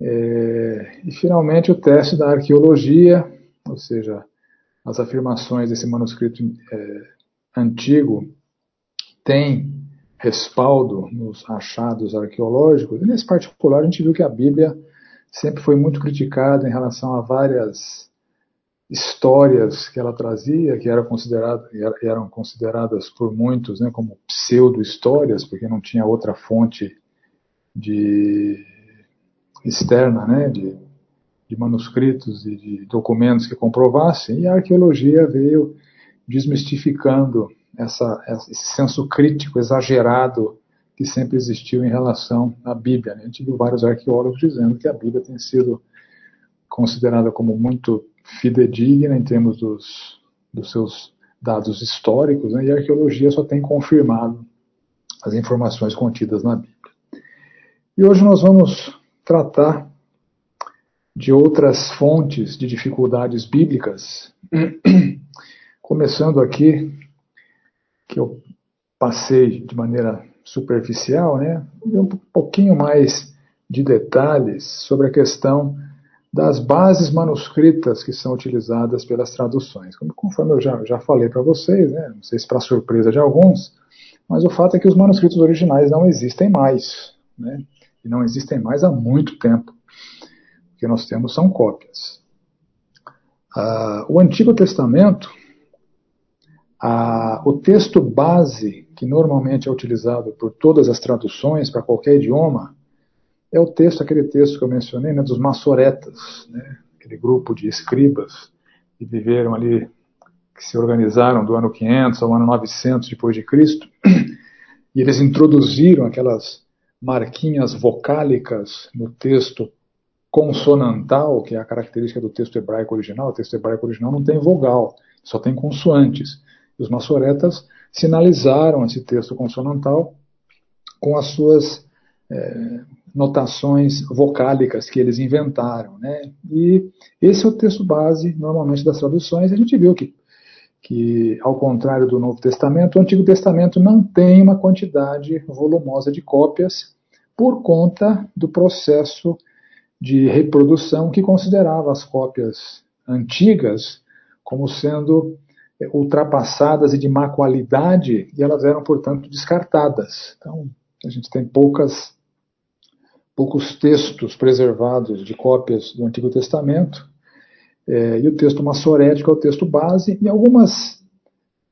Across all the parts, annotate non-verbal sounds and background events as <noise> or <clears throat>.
É, e finalmente o teste da arqueologia, ou seja, as afirmações desse manuscrito é, antigo têm respaldo nos achados arqueológicos, e nesse particular a gente viu que a Bíblia sempre foi muito criticada em relação a várias histórias que ela trazia, que eram consideradas, eram consideradas por muitos né, como pseudo-histórias, porque não tinha outra fonte de externa, né, de, de manuscritos e de documentos que comprovassem, e a arqueologia veio desmistificando essa, esse senso crítico exagerado que sempre existiu em relação à Bíblia. Né? Gente viu vários arqueólogos dizendo que a Bíblia tem sido considerada como muito fidedigna em termos dos, dos seus dados históricos, né? e a arqueologia só tem confirmado as informações contidas na Bíblia. E hoje nós vamos tratar de outras fontes de dificuldades bíblicas, <clears throat> começando aqui, que eu passei de maneira superficial, né, um pouquinho mais de detalhes sobre a questão das bases manuscritas que são utilizadas pelas traduções. Conforme eu já, já falei para vocês, né, não sei se para surpresa de alguns, mas o fato é que os manuscritos originais não existem mais, né, e não existem mais há muito tempo. O que nós temos são cópias. Ah, o Antigo Testamento, o texto base que normalmente é utilizado por todas as traduções para qualquer idioma, é o texto, aquele texto que eu mencionei, né, dos maçoretas, né, aquele grupo de escribas que viveram ali, que se organizaram do ano 500 ao ano 900 depois de Cristo, <clears throat> e eles introduziram aquelas marquinhas vocálicas no texto consonantal, que é a característica do texto hebraico original. O texto hebraico original não tem vogal, só tem consoantes. Os maçoretas sinalizaram esse texto consonantal com as suas é, notações vocálicas que eles inventaram. Né? E esse é o texto base, normalmente, das traduções. A gente viu que, que, ao contrário do Novo Testamento, o Antigo Testamento não tem uma quantidade volumosa de cópias por conta do processo de reprodução que considerava as cópias antigas como sendo ultrapassadas e de má qualidade, e elas eram, portanto, descartadas. Então, a gente tem poucas, poucos textos preservados de cópias do Antigo Testamento, é, e o texto massorético é o texto base, e algumas,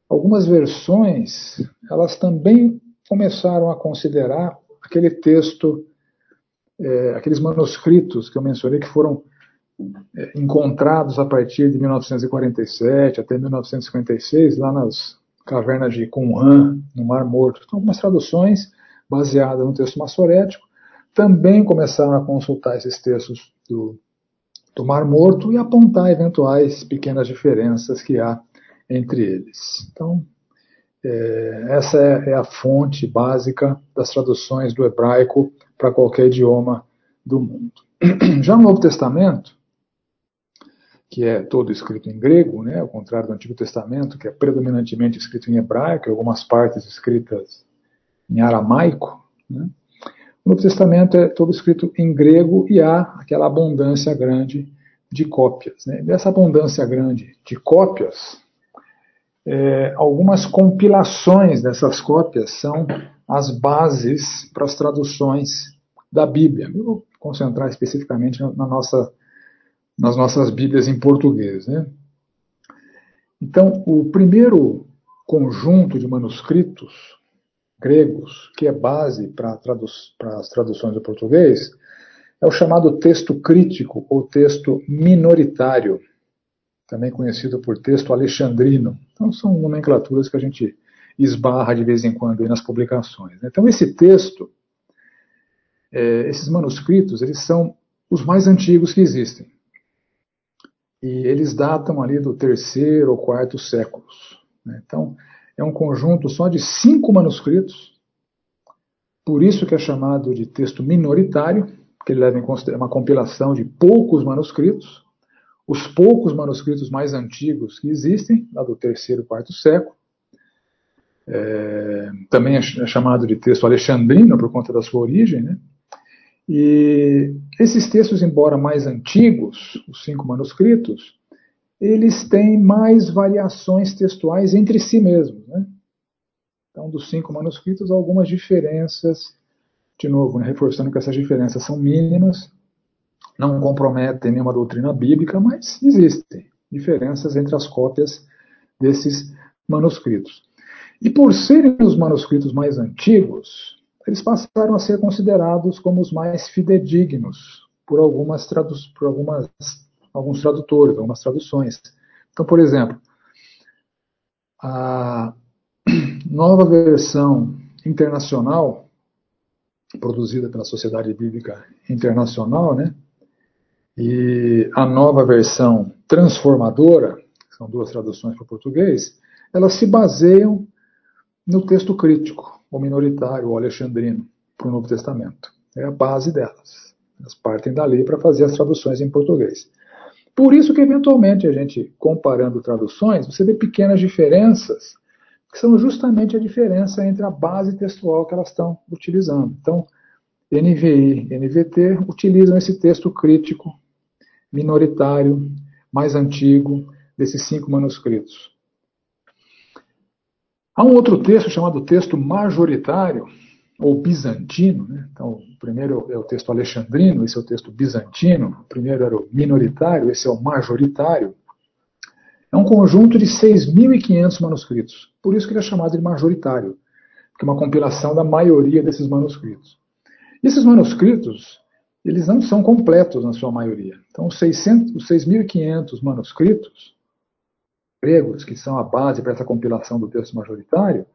algumas versões, elas também começaram a considerar aquele texto, é, aqueles manuscritos que eu mencionei que foram é, encontrados a partir de 1947 até 1956, lá nas cavernas de Qumran, no Mar Morto. Então, algumas traduções baseadas no texto massorético também começaram a consultar esses textos do, do Mar Morto e apontar eventuais pequenas diferenças que há entre eles. Então, é, essa é, é a fonte básica das traduções do hebraico para qualquer idioma do mundo. <clears throat> Já no Novo Testamento, que é todo escrito em grego, né, ao contrário do Antigo Testamento, que é predominantemente escrito em hebraico, algumas partes escritas em aramaico. Né. O Novo Testamento é todo escrito em grego e há aquela abundância grande de cópias. Né. Dessa abundância grande de cópias, é, algumas compilações dessas cópias são as bases para as traduções da Bíblia. Eu vou concentrar especificamente na nossa nas nossas Bíblias em português. Né? Então, o primeiro conjunto de manuscritos gregos, que é base para, tradu as traduções do português, é o chamado texto crítico ou texto minoritário, também conhecido por texto alexandrino. Então, são nomenclaturas que a gente esbarra de vez em quando nas publicações. Né? Então, esse texto, é, esses manuscritos, eles são os mais antigos que existem. E eles datam ali do terceiro ou quarto séculos. Né? Então, é um conjunto só de cinco manuscritos, por isso que é chamado de texto minoritário, porque ele leva em consideração uma compilação de poucos manuscritos, os poucos manuscritos mais antigos que existem, lá do terceiro quarto século. É, também é chamado de texto alexandrino por conta da sua origem, né? E esses textos, embora mais antigos, os cinco manuscritos, eles têm mais variações textuais entre si mesmos. Né? Então, dos cinco manuscritos, algumas diferenças, de novo, né, reforçando que essas diferenças são mínimas, não comprometem nenhuma doutrina bíblica, mas existem diferenças entre as cópias desses manuscritos. E por serem os manuscritos mais antigos, eles passaram a ser considerados como os mais fidedignos por algumas por algumas alguns tradutores, algumas traduções. Então, por exemplo, a <clears throat> nova versão internacional produzida pela Sociedade Bíblica Internacional, né? E a nova versão transformadora, são duas traduções para o português, elas se baseiam no texto crítico, o minoritário, o alexandrino, para o Novo Testamento. É a base delas. Elas partem dali para fazer as traduções em português. Por isso que, eventualmente, a gente, comparando traduções, você vê pequenas diferenças, que são justamente a diferença entre a base textual que elas estão utilizando. Então, NVI NVT utilizam esse texto crítico, minoritário, mais antigo, desses cinco manuscritos. Há um outro texto chamado texto majoritário, ou bizantino. Né? Então, o primeiro é o texto alexandrino, esse é o texto bizantino. O primeiro era o minoritário, esse é o majoritário. É um conjunto de 6.500 manuscritos. Por isso que ele é chamado de majoritário, porque é uma compilação da maioria desses manuscritos. E esses manuscritos, eles não são completos na sua maioria. Então, os 6.500 manuscritos gregos, que são a base para essa compilação do texto majoritário,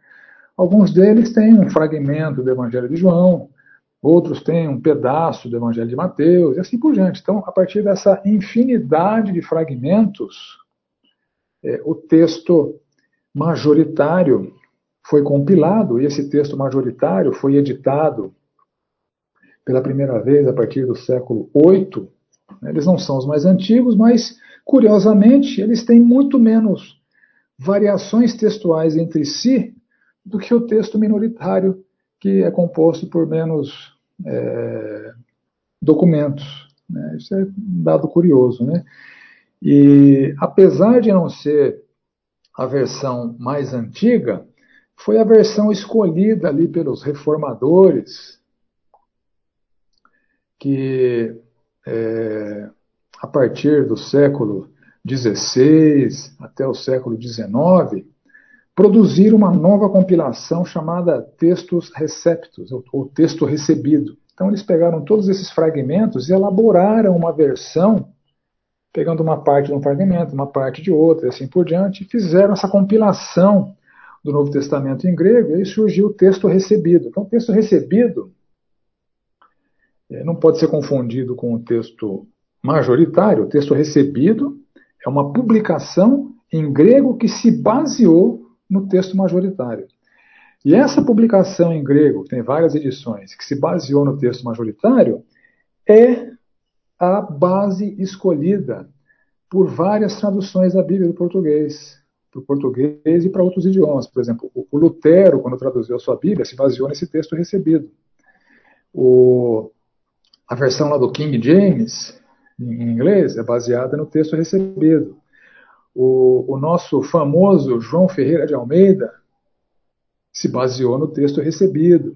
Alguns deles têm um fragmento do Evangelho de João, outros têm um pedaço do Evangelho de Mateus, e assim por diante. Então, a partir dessa infinidade de fragmentos, é, o texto majoritário foi compilado, e esse texto majoritário foi editado pela primeira vez a partir do século VIII. Eles não são os mais antigos, mas, curiosamente, eles têm muito menos variações textuais entre si do que o texto minoritário, que é composto por menos é, documentos. Né? Isso é um dado curioso. Né? E apesar de não ser a versão mais antiga, foi a versão escolhida ali pelos reformadores, que é, a partir do século XVI até o século XIX, produzir uma nova compilação chamada Textos Receptos, ou Texto Recebido. Então, eles pegaram todos esses fragmentos e elaboraram uma versão, pegando uma parte de um fragmento, uma parte de outra, e assim por diante, e fizeram essa compilação do Novo Testamento em grego, e aí surgiu o texto recebido. Então, o texto recebido não pode ser confundido com o texto majoritário. O texto recebido é uma publicação em grego que se baseou no texto majoritário. E essa publicação em grego, que tem várias edições, que se baseou no texto majoritário, é a base escolhida por várias traduções da Bíblia do português, para o português e para outros idiomas. Por exemplo, o Lutero, quando traduziu a sua Bíblia, se baseou nesse texto recebido. O, a versão lá do King James, em inglês, é baseada no texto recebido o, o nosso famoso João Ferreira de Almeida se baseou no texto recebido.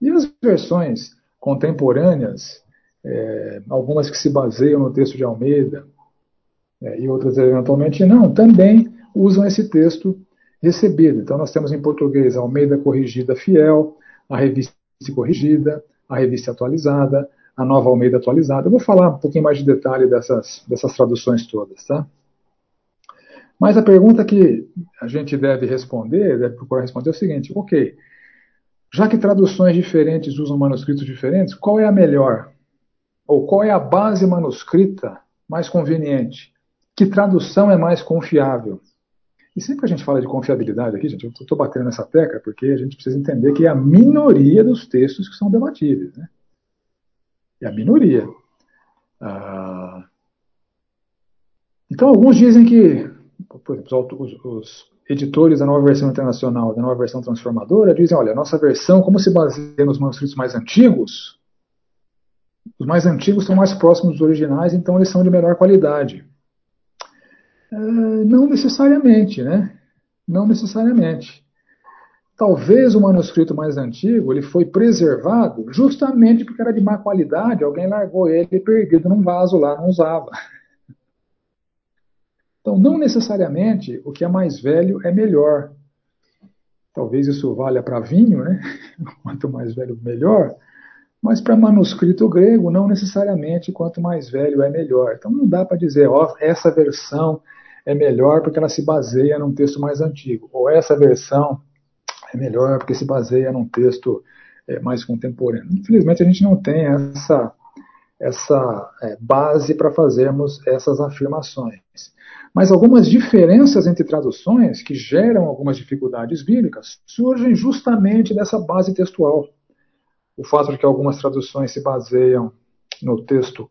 E as versões contemporâneas, é, algumas que se baseiam no texto de Almeida, é, e outras eventualmente não, também usam esse texto recebido. Então nós temos em português Almeida Corrigida Fiel, a Revista Corrigida, a Revista Atualizada, a Nova Almeida Atualizada. Eu vou falar um pouquinho mais de detalhe dessas, dessas traduções todas, tá? Mas a pergunta que a gente deve responder, deve procurar responder é o seguinte: ok, já que traduções diferentes usam manuscritos diferentes, qual é a melhor? Ou qual é a base manuscrita mais conveniente? Que tradução é mais confiável? E sempre que a gente fala de confiabilidade aqui, gente, eu estou batendo nessa tecla porque a gente precisa entender que é a minoria dos textos que são debatíveis. Né? É a minoria. Ah, então, alguns dizem que por exemplo, os, os, editores da nova versão internacional, da nova versão transformadora, dizem: olha, a nossa versão, como se baseia nos manuscritos mais antigos, Os mais antigos são mais próximos dos originais, então eles são de melhor qualidade. É, não necessariamente, né? Não necessariamente. Talvez o manuscrito mais antigo ele foi preservado justamente porque era de má qualidade, alguém largou ele perdido num vaso lá, não usava. Então, não necessariamente o que é mais velho é melhor. Talvez isso valha para vinho, né? <laughs> Quanto mais velho, melhor. Mas para manuscrito grego, não necessariamente quanto mais velho é melhor. Então não dá para dizer, ó, essa versão é melhor porque ela se baseia num texto mais antigo, ou essa versão é melhor porque se baseia num texto é, mais contemporâneo. Infelizmente a gente não tem essa, essa é, base para fazermos essas afirmações. Mas algumas diferenças entre traduções que geram algumas dificuldades bíblicas surgem justamente dessa base textual o fato de que algumas traduções se baseiam no texto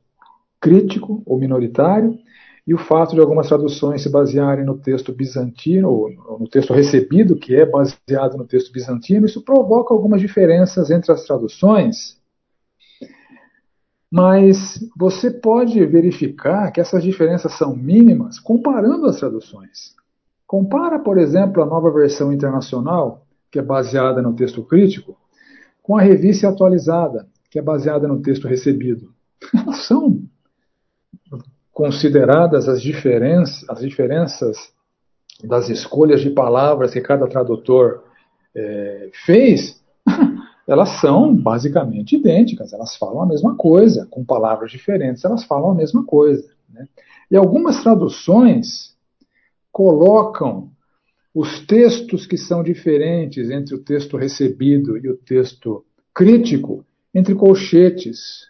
crítico ou minoritário, e o fato de algumas traduções se basearem no texto bizantino, ou no texto recebido, que é baseado no texto bizantino, isso provoca algumas diferenças entre as traduções, mas você pode verificar que essas diferenças são mínimas comparando as traduções. Compara, por exemplo, a nova versão internacional, que é baseada no texto crítico, com a revista atualizada, que é baseada no texto recebido. <laughs> São consideradas as diferenças, as diferenças das escolhas de palavras que cada tradutor é, fez, <laughs> elas são basicamente idênticas, elas falam a mesma coisa, com palavras diferentes, elas falam a mesma coisa. Né? E algumas traduções colocam os textos que são diferentes entre o texto recebido e o texto crítico, entre colchetes,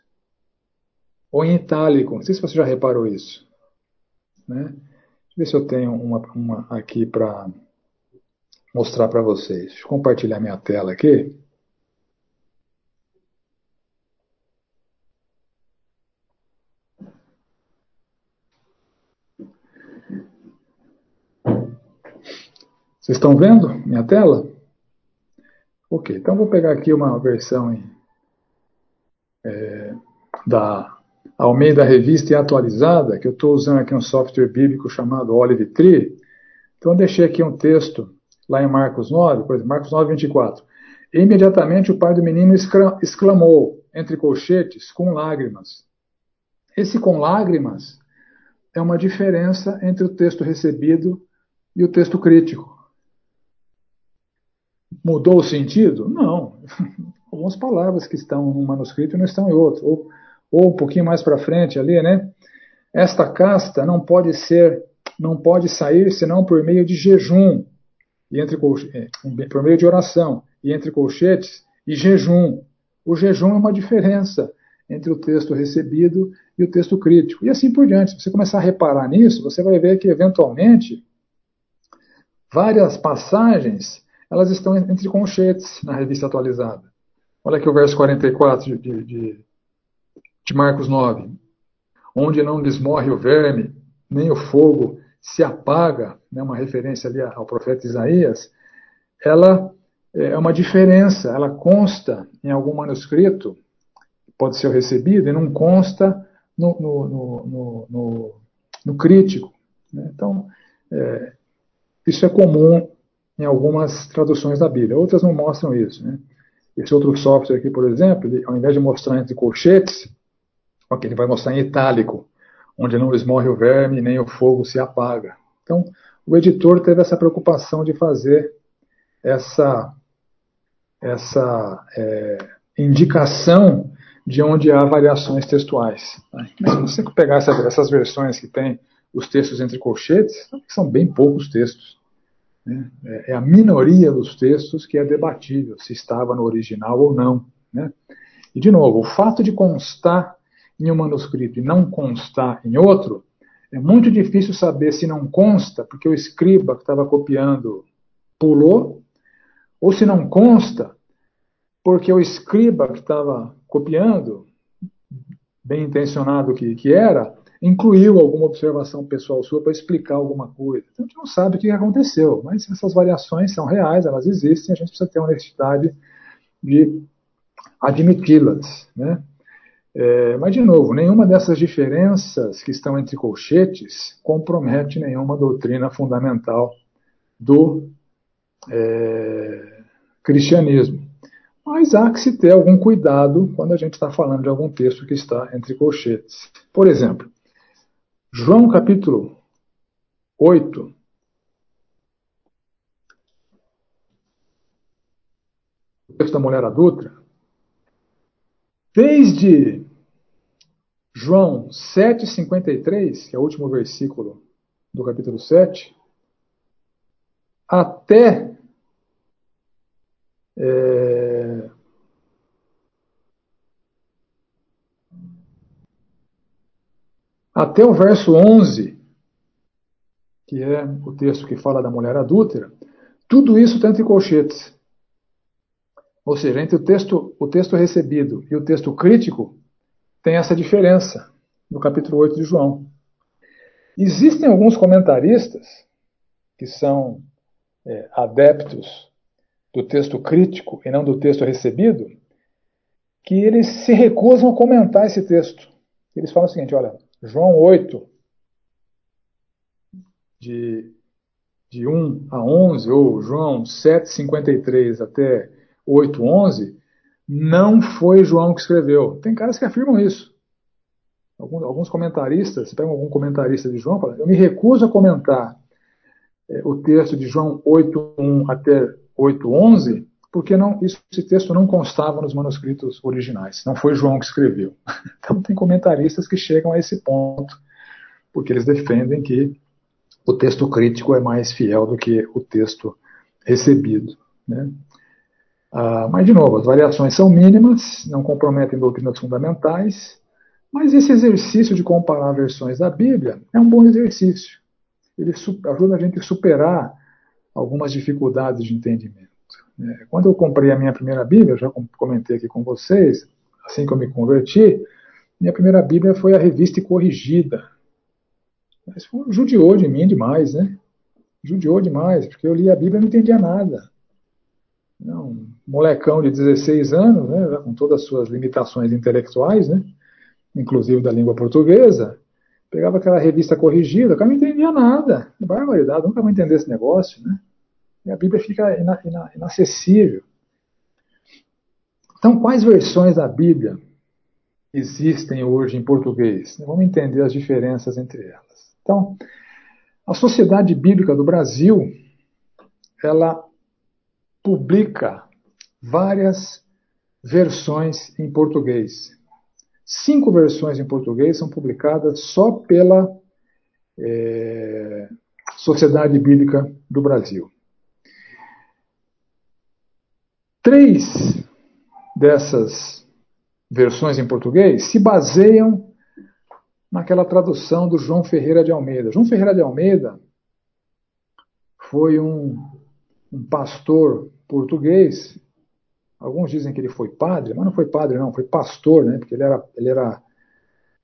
ou em itálico. Não sei se você já reparou isso. Né? Deixa eu ver se eu tenho uma, uma aqui para mostrar para vocês. Deixa eu compartilhar minha tela aqui. Vocês estão vendo minha tela? Ok, então vou pegar aqui uma versão em, é, da Almeida Revista e Atualizada, que eu estou usando aqui um software bíblico chamado Olive Tree. Então eu deixei aqui um texto lá em Marcos 9, por exemplo, Marcos 9, 24. Imediatamente o pai do menino exclamou, entre colchetes, com lágrimas. Esse com lágrimas é uma diferença entre o texto recebido e o texto crítico. Mudou o sentido? Não. <laughs> Algumas palavras que estão num manuscrito não estão em outro. Ou, ou um pouquinho mais para frente ali, né? Esta casta não pode ser, não pode sair senão por meio de jejum e entre é, por meio de oração e entre colchetes e jejum. O jejum é uma diferença entre o texto recebido e o texto crítico. E assim por diante. Se você começar a reparar nisso, você vai ver que, eventualmente, várias passagens elas estão entre conchetes na revista atualizada. Olha aqui o verso 44 de, de, de Marcos 9. Onde não lhes morre o verme, nem o fogo se apaga, né, uma referência ali ao profeta Isaías, ela é uma diferença, ela consta em algum manuscrito, pode ser recebido, e não consta no, no, no, no, no crítico. Né? Então, é, isso é comum em algumas traduções da Bíblia. Outras não mostram isso. Né? Esse outro software aqui, por exemplo, ele, ao invés de mostrar entre colchetes, okay, ele vai mostrar em itálico, onde não esmorre o verme nem o fogo se apaga. Então, o editor teve essa preocupação de fazer essa, essa é, indicação de onde há variações textuais. Né? Mas se você pegar essa, essas versões que tem os textos entre colchetes, são bem poucos textos. Né? É, é a minoria dos textos que é debatível se estava no original ou não. Né? E, de novo, o fato de constar em um manuscrito e não constar em outro, é muito difícil saber se não consta porque o escriba que estava copiando pulou, ou se não consta porque o escriba que estava copiando, bem intencionado que, que era, incluiu alguma observação pessoal sua para explicar alguma coisa. Então a gente não sabe o que aconteceu, mas essas variações são reais, elas existem, a gente precisa ter a honestidade de admiti-las. Né? É, mas, de novo, nenhuma dessas diferenças que estão entre colchetes compromete nenhuma doutrina fundamental do é, cristianismo. Mas há que se ter algum cuidado quando a gente está falando de algum texto que está entre colchetes. Por exemplo, João capítulo 8. O texto da mulher adulta. Desde João 7,53, que é o último versículo do capítulo 7, até é, até o verso 11, que é o texto que fala da mulher adúltera, tudo isso está entre colchetes. Ou seja, entre o texto, o texto recebido e o texto crítico, tem essa diferença no capítulo 8 de João. Existem alguns comentaristas que são é, adeptos do texto crítico e não do texto recebido, que eles se recusam a comentar esse texto. Eles falam o seguinte: olha, João 8, de, de 1 a 11, ou João 7, 53 até 8, 11, não foi João que escreveu. Tem caras que afirmam isso. Alguns, alguns comentaristas, você pega algum comentarista de João, fala, eu me recuso a comentar é, o texto de João 8, 1 até 8.11, porque não, esse texto não constava nos manuscritos originais. Não foi João que escreveu. <laughs> Então tem comentaristas que chegam a esse ponto, porque eles defendem que o texto crítico é mais fiel do que o texto recebido. Né? Ah, mas, de novo, as variações são mínimas, não comprometem doutrinas fundamentais, mas esse exercício de comparar versões da Bíblia é um bom exercício. Ele ajuda a gente a superar algumas dificuldades de entendimento. É, quando eu comprei a minha primeira Bíblia, já comentei aqui com vocês, assim que eu me converti, minha primeira Bíblia foi a revista corrigida. Mas judiou de mim demais, né? Judiou demais, porque eu li a Bíblia e não entendia nada. Não, molecão de 16 anos, né, com todas as suas limitações intelectuais, né, inclusive da língua portuguesa, pegava aquela revista corrigida, o cara não entendia nada. Barbaridade, nunca vou entender esse negócio, né? E a Bíblia fica ina, ina, inacessível. Então, quais versões da Bíblia existem hoje em português? Vamos entender as diferenças entre elas. Então, a Sociedade Bíblica do Brasil, ela publica várias versões em português. Cinco versões em português são publicadas só pela é, Sociedade Bíblica do Brasil. Três dessas versões em português se baseiam naquela tradução do João Ferreira de Almeida. João Ferreira de Almeida foi um, um pastor português. Alguns dizem que ele foi padre, mas não foi padre, não, foi pastor, né? Porque ele era, ele era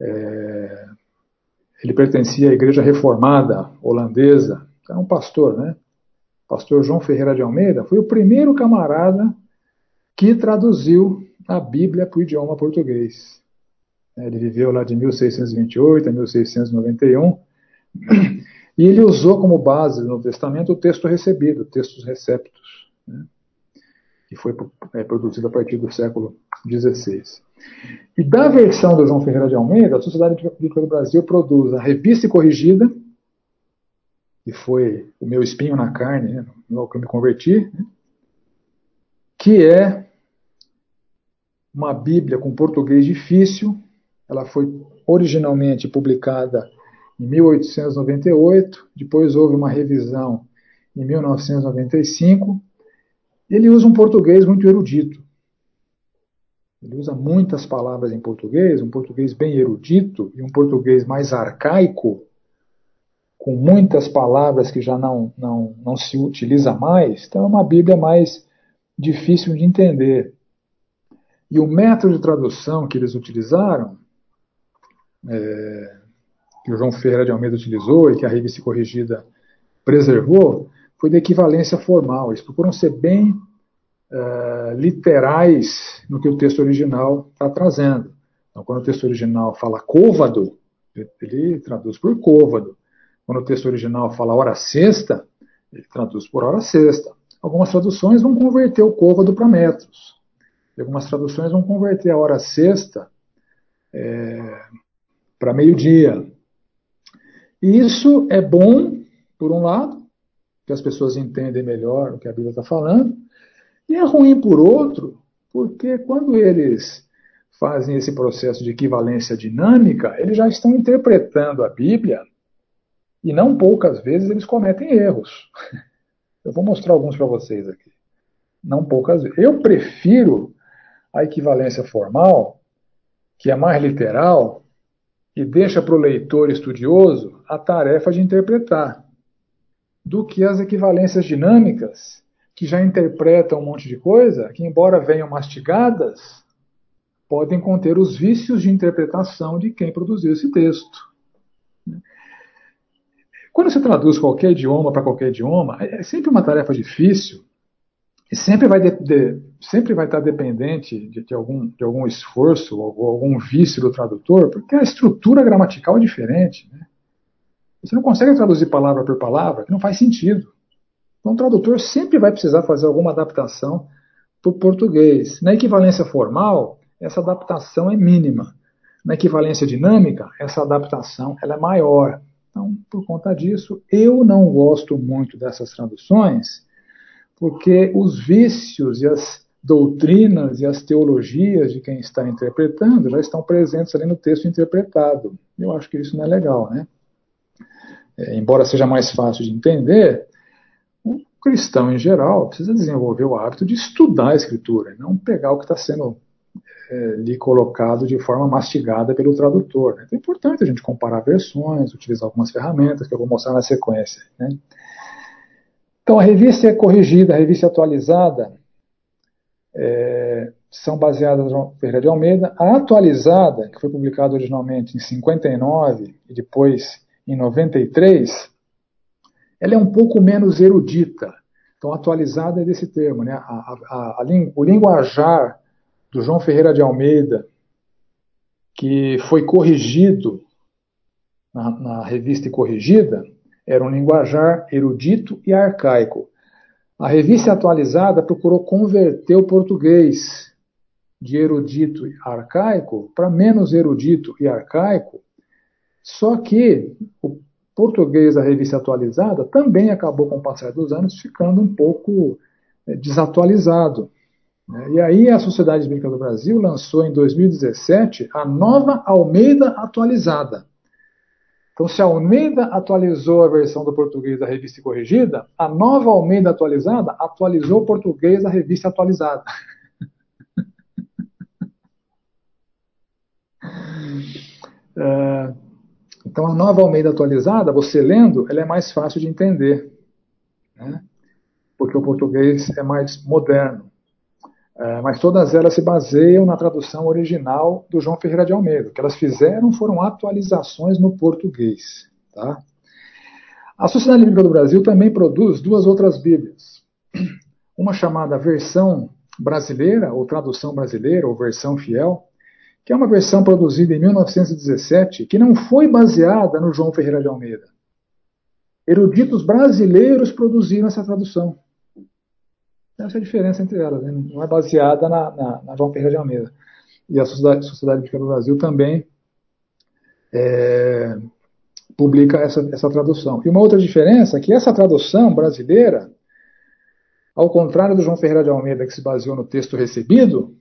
é, ele pertencia à Igreja Reformada holandesa. Era um pastor, né? Pastor João Ferreira de Almeida foi o primeiro camarada que traduziu a Bíblia para o idioma português. Ele viveu lá de 1628 a 1691 e ele usou como base no Testamento o texto recebido, textos receptos, né, que foi é, produzido a partir do século XVI. E da versão do João Ferreira de Almeida, a Sociedade Bíblica do Brasil produz a Revista Corrigida, que foi o meu espinho na carne, né, no que eu me converti, né, que é uma Bíblia com português difícil. Ela foi originalmente publicada em 1898, depois houve uma revisão em 1995. Ele usa um português muito erudito. Ele usa muitas palavras em português, um português bem erudito e um português mais arcaico, com muitas palavras que já não, não, não se utiliza mais. Então é uma Bíblia mais difícil de entender. E o método de tradução que eles utilizaram, é, que o João Ferreira de Almeida utilizou e que a revista corrigida preservou, foi de equivalência formal. Eles procuram ser bem é, literais no que o texto original está trazendo. Então, quando o texto original fala côvado, ele traduz por côvado. Quando o texto original fala hora sexta, ele traduz por hora sexta. Algumas traduções vão converter o côvado para metros. E algumas traduções vão converter a hora sexta é, para meio-dia. E isso é bom, por um lado, que as pessoas entendem melhor o que a Bíblia está falando, e é ruim, por outro, porque quando eles fazem esse processo de equivalência dinâmica, eles já estão interpretando a Bíblia e não poucas vezes eles cometem erros. <laughs> Eu vou mostrar alguns para vocês aqui. Não poucas vezes. Eu prefiro a equivalência formal, que é mais literal, e deixa para o leitor estudioso a tarefa de interpretar, do que as equivalências dinâmicas, que já interpretam um monte de coisa, que, embora venham mastigadas, podem conter os vícios de interpretação de quem produziu esse texto. Quando você traduz qualquer idioma para qualquer idioma, é, é sempre uma tarefa difícil e sempre vai, de, de, sempre vai estar dependente de, de, algum, de algum esforço ou algum vício do tradutor, porque a estrutura gramatical é diferente. Né? Você não consegue traduzir palavra por palavra, que não faz sentido. Então, o tradutor sempre vai precisar fazer alguma adaptação para o português. Na equivalência formal, essa adaptação é mínima. Na equivalência dinâmica, essa adaptação ela é maior. Então, por conta disso, eu não gosto muito dessas traduções, porque os vícios e as doutrinas e as teologias de quem está interpretando já estão presentes ali no texto interpretado. Eu acho que isso não é legal, né? É, embora seja mais fácil de entender, o cristão em geral precisa desenvolver o hábito de estudar a escritura, não pegar o que está sendo é, lhe colocado de forma mastigada pelo tradutor. Né? Então é importante a gente comparar versões, utilizar algumas ferramentas que eu vou mostrar na sequência. Né? Então a revista é corrigida, a revista atualizada é, são baseadas no Ferreira de Almeida. A atualizada, que foi publicada originalmente em 59 e depois em 93, ela é um pouco menos erudita. Então, atualizada é desse termo, né? A, a, a, o linguajar do João Ferreira de Almeida, que foi corrigido na, na revista Corrigida, era um linguajar erudito e arcaico. A revista atualizada procurou converter o português de erudito e arcaico para menos erudito e arcaico, só que o português da revista atualizada também acabou, com o passar dos anos, ficando um pouco eh, desatualizado. Né? E aí a Sociedade Bíblica do Brasil lançou em 2017 a nova Almeida atualizada. Então, se a Almeida atualizou a versão do português da revista corrigida, a nova Almeida atualizada atualizou o português da revista atualizada. é, <laughs> então, a nova Almeida atualizada, você lendo, ela é mais fácil de entender, né? porque o português é mais moderno. É, mas todas elas se baseiam na tradução original do João Ferreira de Almeida. O que elas fizeram foram atualizações no português. Tá? A Sociedade Bíblica do Brasil também produz duas outras Bíblias. Uma chamada Versão Brasileira, ou Tradução Brasileira, ou Versão Fiel, que é uma versão produzida em 1917, que não foi baseada no João Ferreira de Almeida. Eruditos brasileiros produziram essa tradução. Essa é a diferença entre elas, né? não é baseada na, na, na, João Ferreira de Almeida. E a Sociedade, Sociedade Bíblica do Brasil também é, publica essa, essa tradução. E uma outra diferença é que essa tradução brasileira, ao contrário do João Ferreira de Almeida, que se baseou no texto recebido,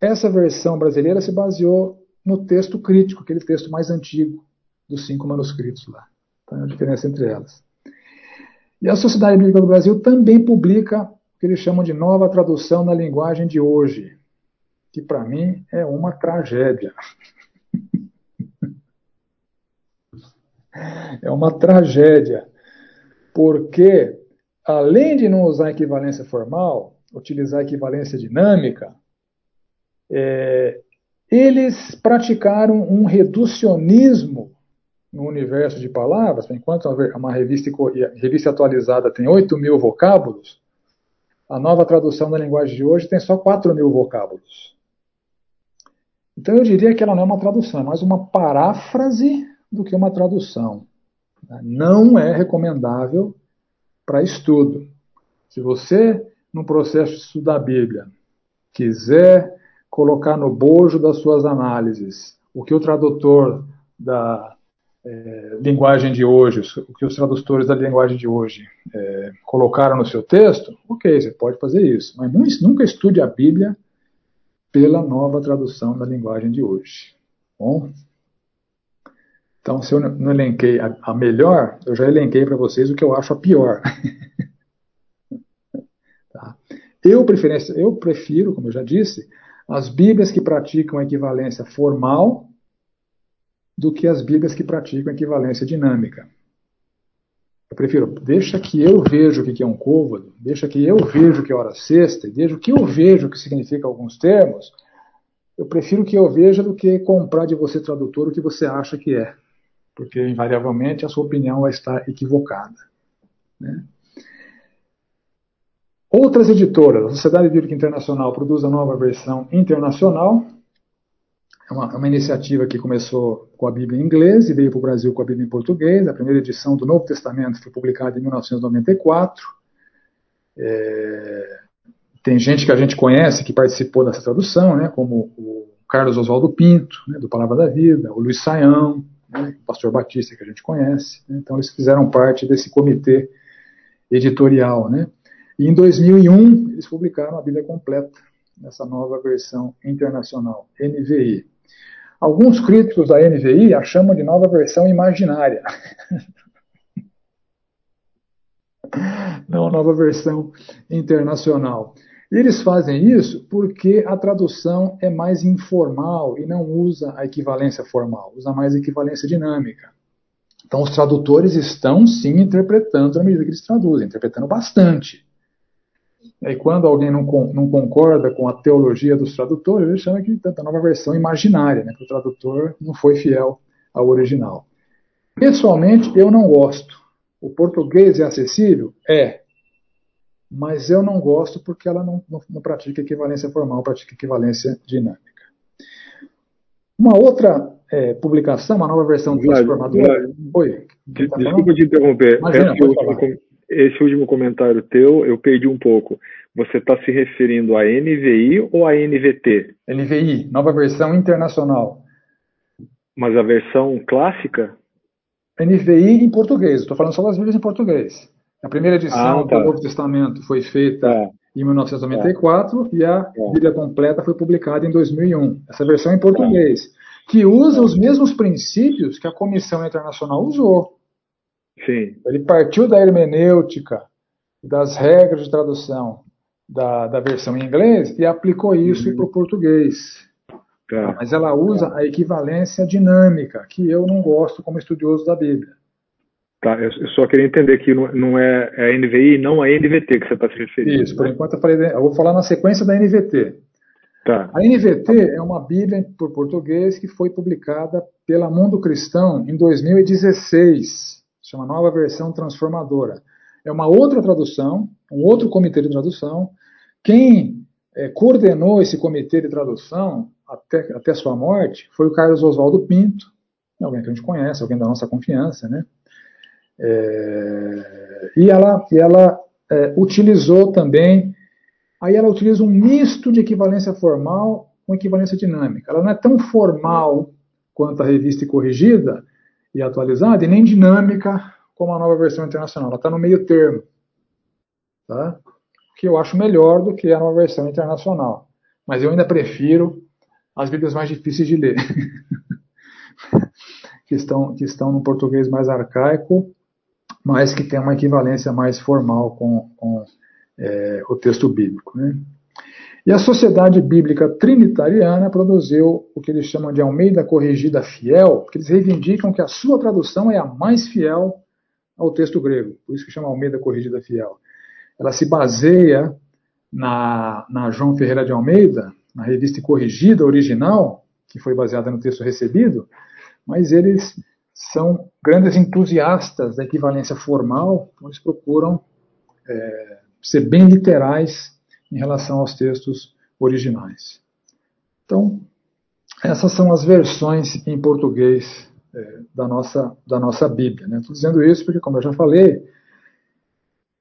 essa versão brasileira se baseou no texto crítico, aquele texto mais antigo dos cinco manuscritos lá. Então, é a diferença entre elas. E a Sociedade Bíblica do Brasil também publica o que eles chamam de nova tradução na linguagem de hoje, que para mim é uma tragédia. <laughs> é uma tragédia, porque além de não usar equivalência formal, utilizar equivalência dinâmica, é, eles praticaram um reducionismo no universo de palavras, enquanto uma revista, revista atualizada tem 8 mil vocábulos, a nova tradução da linguagem de hoje tem só 4 mil vocábulos. Então eu diria que ela não é uma tradução, é mais uma paráfrase do que uma tradução. Não é recomendável para estudo. Se você, no processo de estudar a Bíblia, quiser colocar no bojo das suas análises o que o tradutor da é, linguagem de hoje, o que os tradutores da linguagem de hoje é, colocaram no seu texto, ok, você pode fazer isso, mas nunca estude a Bíblia pela nova tradução da linguagem de hoje. Bom? Então, se eu não elenquei a, a melhor, eu já elenquei para vocês o que eu acho a pior. <laughs> tá? eu, eu prefiro, como eu já disse, as Bíblias que praticam a equivalência formal do que as Bíblias que praticam a equivalência dinâmica. Eu prefiro, deixa que eu veja o que é um côvado, deixa que eu veja o que é hora sexta, deixa que eu veja o que significa alguns termos, eu prefiro que eu veja do que comprar de você, tradutor, o que você acha que é. Porque, invariavelmente, a sua opinião vai estar equivocada. Né? Outras editoras, a Sociedade Bíblica Internacional produz a nova versão internacional, é uma, é uma, iniciativa que começou com a Bíblia em inglês e veio para o Brasil com a Bíblia em português. A primeira edição do Novo Testamento foi publicada em 1994. É, tem gente que a gente conhece que participou dessa tradução, né, como o Carlos Oswaldo Pinto, né, do Palavra da Vida, o Luiz Saião, né, o pastor Batista, que a gente conhece. Né, então, eles fizeram parte desse comitê editorial. Né, e em 2001, eles publicaram a Bíblia completa, nessa nova versão internacional, NVI. Alguns críticos da NVI a chamam de nova versão imaginária. <laughs> Não, nova versão internacional. E eles fazem isso porque a tradução é mais informal e não usa a equivalência formal, usa mais a equivalência dinâmica. Então, os tradutores estão sim interpretando na medida que eles traduzem, interpretando bastante. E quando alguém não, não, concorda com a teologia dos tradutores, ele chama que da nova versão imaginária, né, que o tradutor não foi fiel ao original. Pessoalmente, eu não gosto. O português é acessível? É. Mas eu não gosto porque ela não, não, não pratica equivalência formal, pratica equivalência dinâmica. Uma outra é, publicação, uma nova versão transformadora. Oi. Tá desculpa te interromper. Imagina, esse último comentário teu, eu perdi um pouco. Você está se referindo a NVI ou a NVT? NVI, nova versão internacional. Mas a versão clássica? NVI em português, estou falando só das Bíblias em português. A primeira edição ah, tá. do Novo Testamento foi feita tá. em 1994 tá. e a tá. Bíblia completa foi publicada em 2001. Essa versão em português, tá. que usa os mesmos princípios que a Comissão Internacional usou. Sim. Ele partiu da hermenêutica, das regras de tradução da, da versão em inglês e aplicou isso uhum. para o português. Tá. Mas ela usa a equivalência dinâmica, que eu não gosto como estudioso da Bíblia. Tá, eu só queria entender que não é, é a NVI, não a NVT que você está se referindo. Isso, por enquanto eu, falei, eu vou falar na sequência da NVT. Tá. A NVT é uma Bíblia por português que foi publicada pela Mundo Cristão em 2016 chama Nova Versão Transformadora. É uma outra tradução, um outro comitê de tradução. Quem é, coordenou esse comitê de tradução até, até sua morte foi o Carlos Oswaldo Pinto, alguém que a gente conhece, alguém da nossa confiança, né? É, e ela, e ela é, utilizou também, aí ela utiliza um misto de equivalência formal com equivalência dinâmica. Ela não é tão formal quanto a revista corrigida, e atualizada, e nem dinâmica como a nova versão internacional. Ela está no meio termo. Tá? Que eu acho melhor do que a nova versão internacional. Mas eu ainda prefiro as Bíblias mais difíceis de ler. <laughs> que, estão, que estão no português mais arcaico, mas que tem uma equivalência mais formal com, com é, o texto bíblico. Né? E a Sociedade Bíblica Trinitariana produziu o que eles chamam de Almeida Corrigida Fiel, que eles reivindicam que a sua tradução é a mais fiel ao texto grego, por isso que chama Almeida Corrigida Fiel. Ela se baseia na, na João Ferreira de Almeida, na revista corrigida original, que foi baseada no texto recebido, mas eles são grandes entusiastas da equivalência formal, então eles procuram é, ser bem literais em relação aos textos originais. Então, essas são as versões em português é, da, nossa, da nossa Bíblia. Estou né? dizendo isso porque, como eu já falei,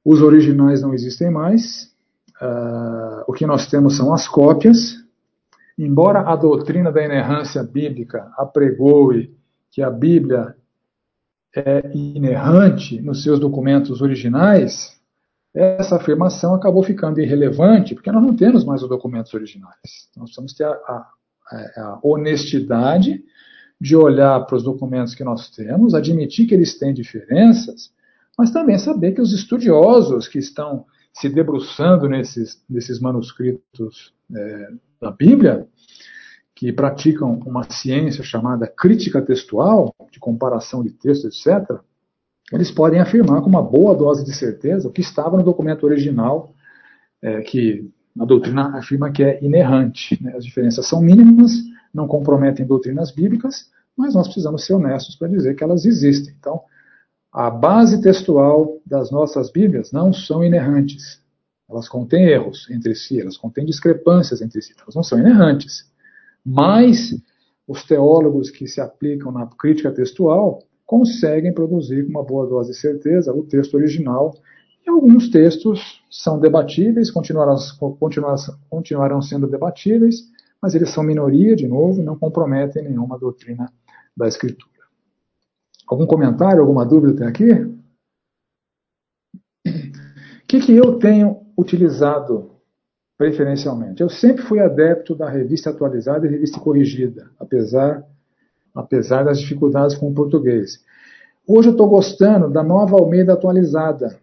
os originais não existem mais. Uh, o que nós temos são as cópias. Embora a doutrina da inerrância bíblica apregoe que a Bíblia é inerrante nos seus documentos originais, essa afirmação acabou ficando irrelevante porque nós não temos mais os documentos originais. Nós precisamos ter a, a, a honestidade de olhar para os documentos que nós temos, admitir que eles têm diferenças, mas também saber que os estudiosos que estão se debruçando nesses, nesses manuscritos é, da Bíblia, que praticam uma ciência chamada crítica textual, de comparação de textos, etc., eles podem afirmar com uma boa dose de certeza o que estava no documento original, é, que a doutrina afirma que é inerrante. Né? As diferenças são mínimas, não comprometem doutrinas bíblicas, mas nós precisamos ser honestos para dizer que elas existem. Então, a base textual das nossas Bíblias não são inerrantes. Elas contêm erros entre si, elas contêm discrepâncias entre si, elas não são inerrantes. Mas os teólogos que se aplicam na crítica textual conseguem produzir com uma boa dose de certeza o texto original. E alguns textos são debatíveis, continuarão, continuarão, sendo debatíveis, mas eles são minoria, de novo, e não comprometem nenhuma doutrina da Escritura. Algum comentário, alguma dúvida até aqui? O que, que eu tenho utilizado preferencialmente? Eu sempre fui adepto da revista atualizada e revista corrigida, apesar apesar das dificuldades com o português. Hoje eu estou gostando da nova Almeida atualizada,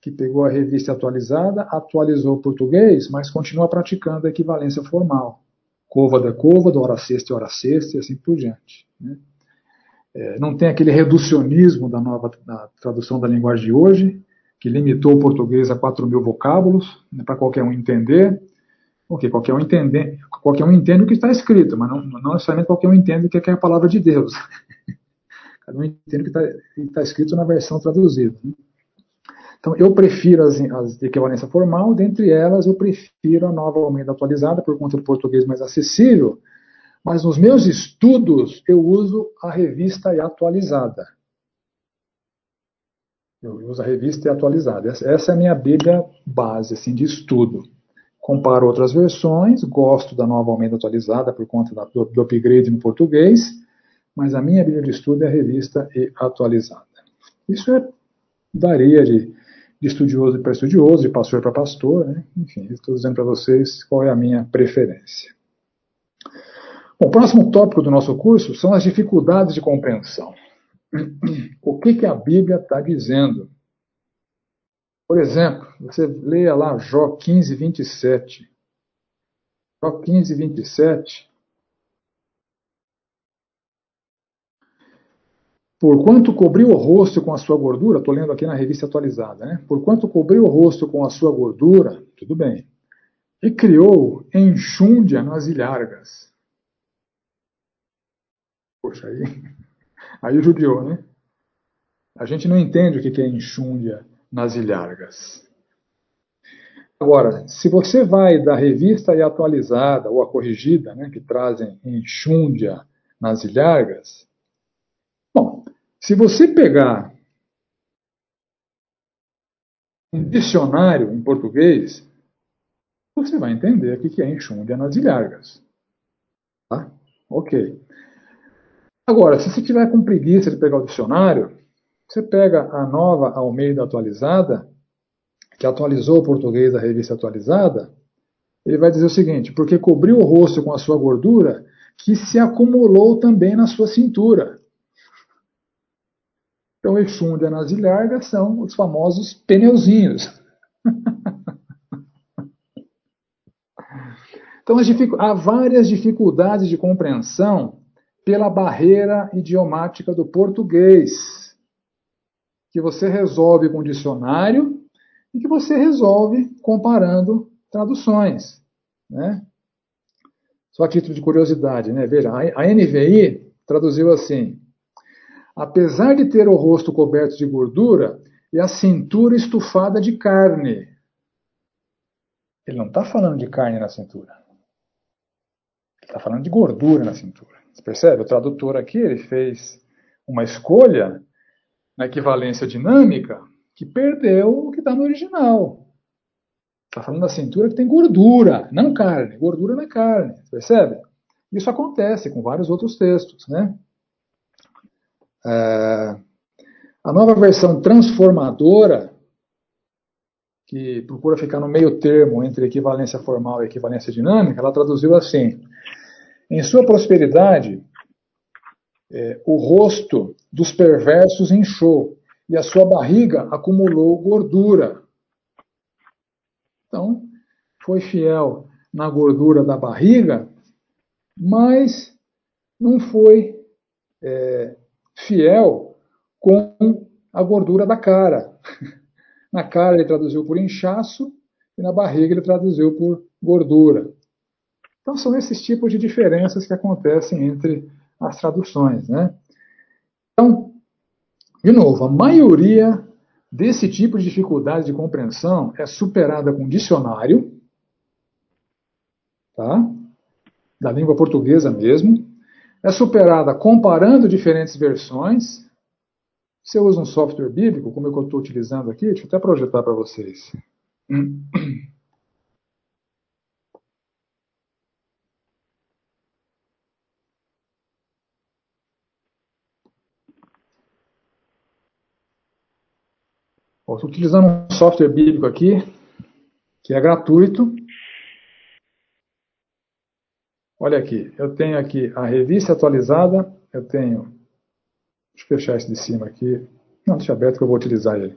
que pegou a revista atualizada, atualizou o português, mas continua praticando a equivalência formal. Cova da cova, hora sexta hora sexta, e assim por diante. Né? É, não tem aquele reducionismo da nova da tradução da linguagem de hoje, que limitou o português a 4 mil vocábulos, né, para qualquer um entender. Porque qualquer um entende, qualquer um entende o que está escrito, mas não, não necessariamente qualquer um entende o que é a palavra de Deus. <laughs> Cada um entende o que está tá escrito na versão traduzida. Né? Então, eu prefiro as, as de equivalência formal, dentre elas, eu prefiro a nova Almeida atualizada, por conta do português mais acessível, mas nos meus estudos eu uso a revista e atualizada. Eu uso a revista e atualizada. Essa é a minha Bíblia base assim, de estudo comparo outras versões, gosto da nova Almeida atualizada por conta do, do upgrade no português, mas a minha Bíblia de estudo é revista e atualizada. Isso é, varia de, de estudioso para estudioso, de pastor para pastor, né? enfim, estou dizendo para vocês qual é a minha preferência. Bom, o próximo tópico do nosso curso são as dificuldades de compreensão. <clears throat> O que, que a Bíblia está dizendo por exemplo, você leia lá Jó 15, 27. Jó 15, 27. Porquanto cobriu o rosto com a sua gordura, estou lendo aqui na revista atualizada, né? Porquanto cobriu o rosto com a sua gordura, tudo bem. E criou enxúndia nas ilhargas. Poxa, aí, <laughs> aí judiou, né? A gente não entende o que é enxúndia nas ilhargas. Agora, se você vai da revista e atualizada ou a corrigida, né, que trazem enxúndia nas ilhargas, bom, se você pegar um dicionário em português, você vai entender o que é enxúndia nas ilhargas. Tá? Ok. Agora, se você tiver com preguiça de pegar o dicionário, você pega a nova Almeida atualizada, que atualizou o português da revista atualizada, ele vai dizer o seguinte: porque cobriu o rosto com a sua gordura, que se acumulou também na sua cintura. Então, Exúndia nas ilhargas são os famosos pneuzinhos. <laughs> então, há várias dificuldades de compreensão pela barreira idiomática do português que você resolve com dicionário e que você resolve comparando traduções. Né? Só a título de curiosidade, né? Veja, a NVI traduziu assim: apesar de ter o rosto coberto de gordura e a cintura estufada de carne. Ele não está falando de carne na cintura. Está falando de gordura na cintura. Você percebe? O tradutor aqui ele fez uma escolha na equivalência dinâmica que perdeu o que está no original. Está falando da cintura que tem gordura, não carne. Gordura na carne. Percebe? Isso acontece com vários outros textos. Né? É, a nova versão transformadora, que procura ficar no meio termo entre equivalência formal e equivalência dinâmica, ela traduziu assim: em sua prosperidade, é, o rosto dos perversos inchou e a sua barriga acumulou gordura. Então, foi fiel na gordura da barriga, mas não foi é, fiel com a gordura da cara. <laughs> Na cara ele traduziu por inchaço e na barriga ele traduziu por gordura. Então são esses tipos de diferenças que acontecem entre as traduções. Né? Então, de novo, a maioria desse tipo de dificuldade de compreensão é superada com dicionário, tá? da língua portuguesa mesmo, é superada comparando diferentes versões. Você usa um software bíblico, como é eu estou utilizando aqui, deixa eu até projetar para vocês. <clears throat> Estou utilizando um software bíblico aqui, que é gratuito. Olha aqui, eu tenho aqui a revista atualizada, eu tenho. Deixa eu fechar esse de cima aqui. Não, deixa aberto que eu vou utilizar ele.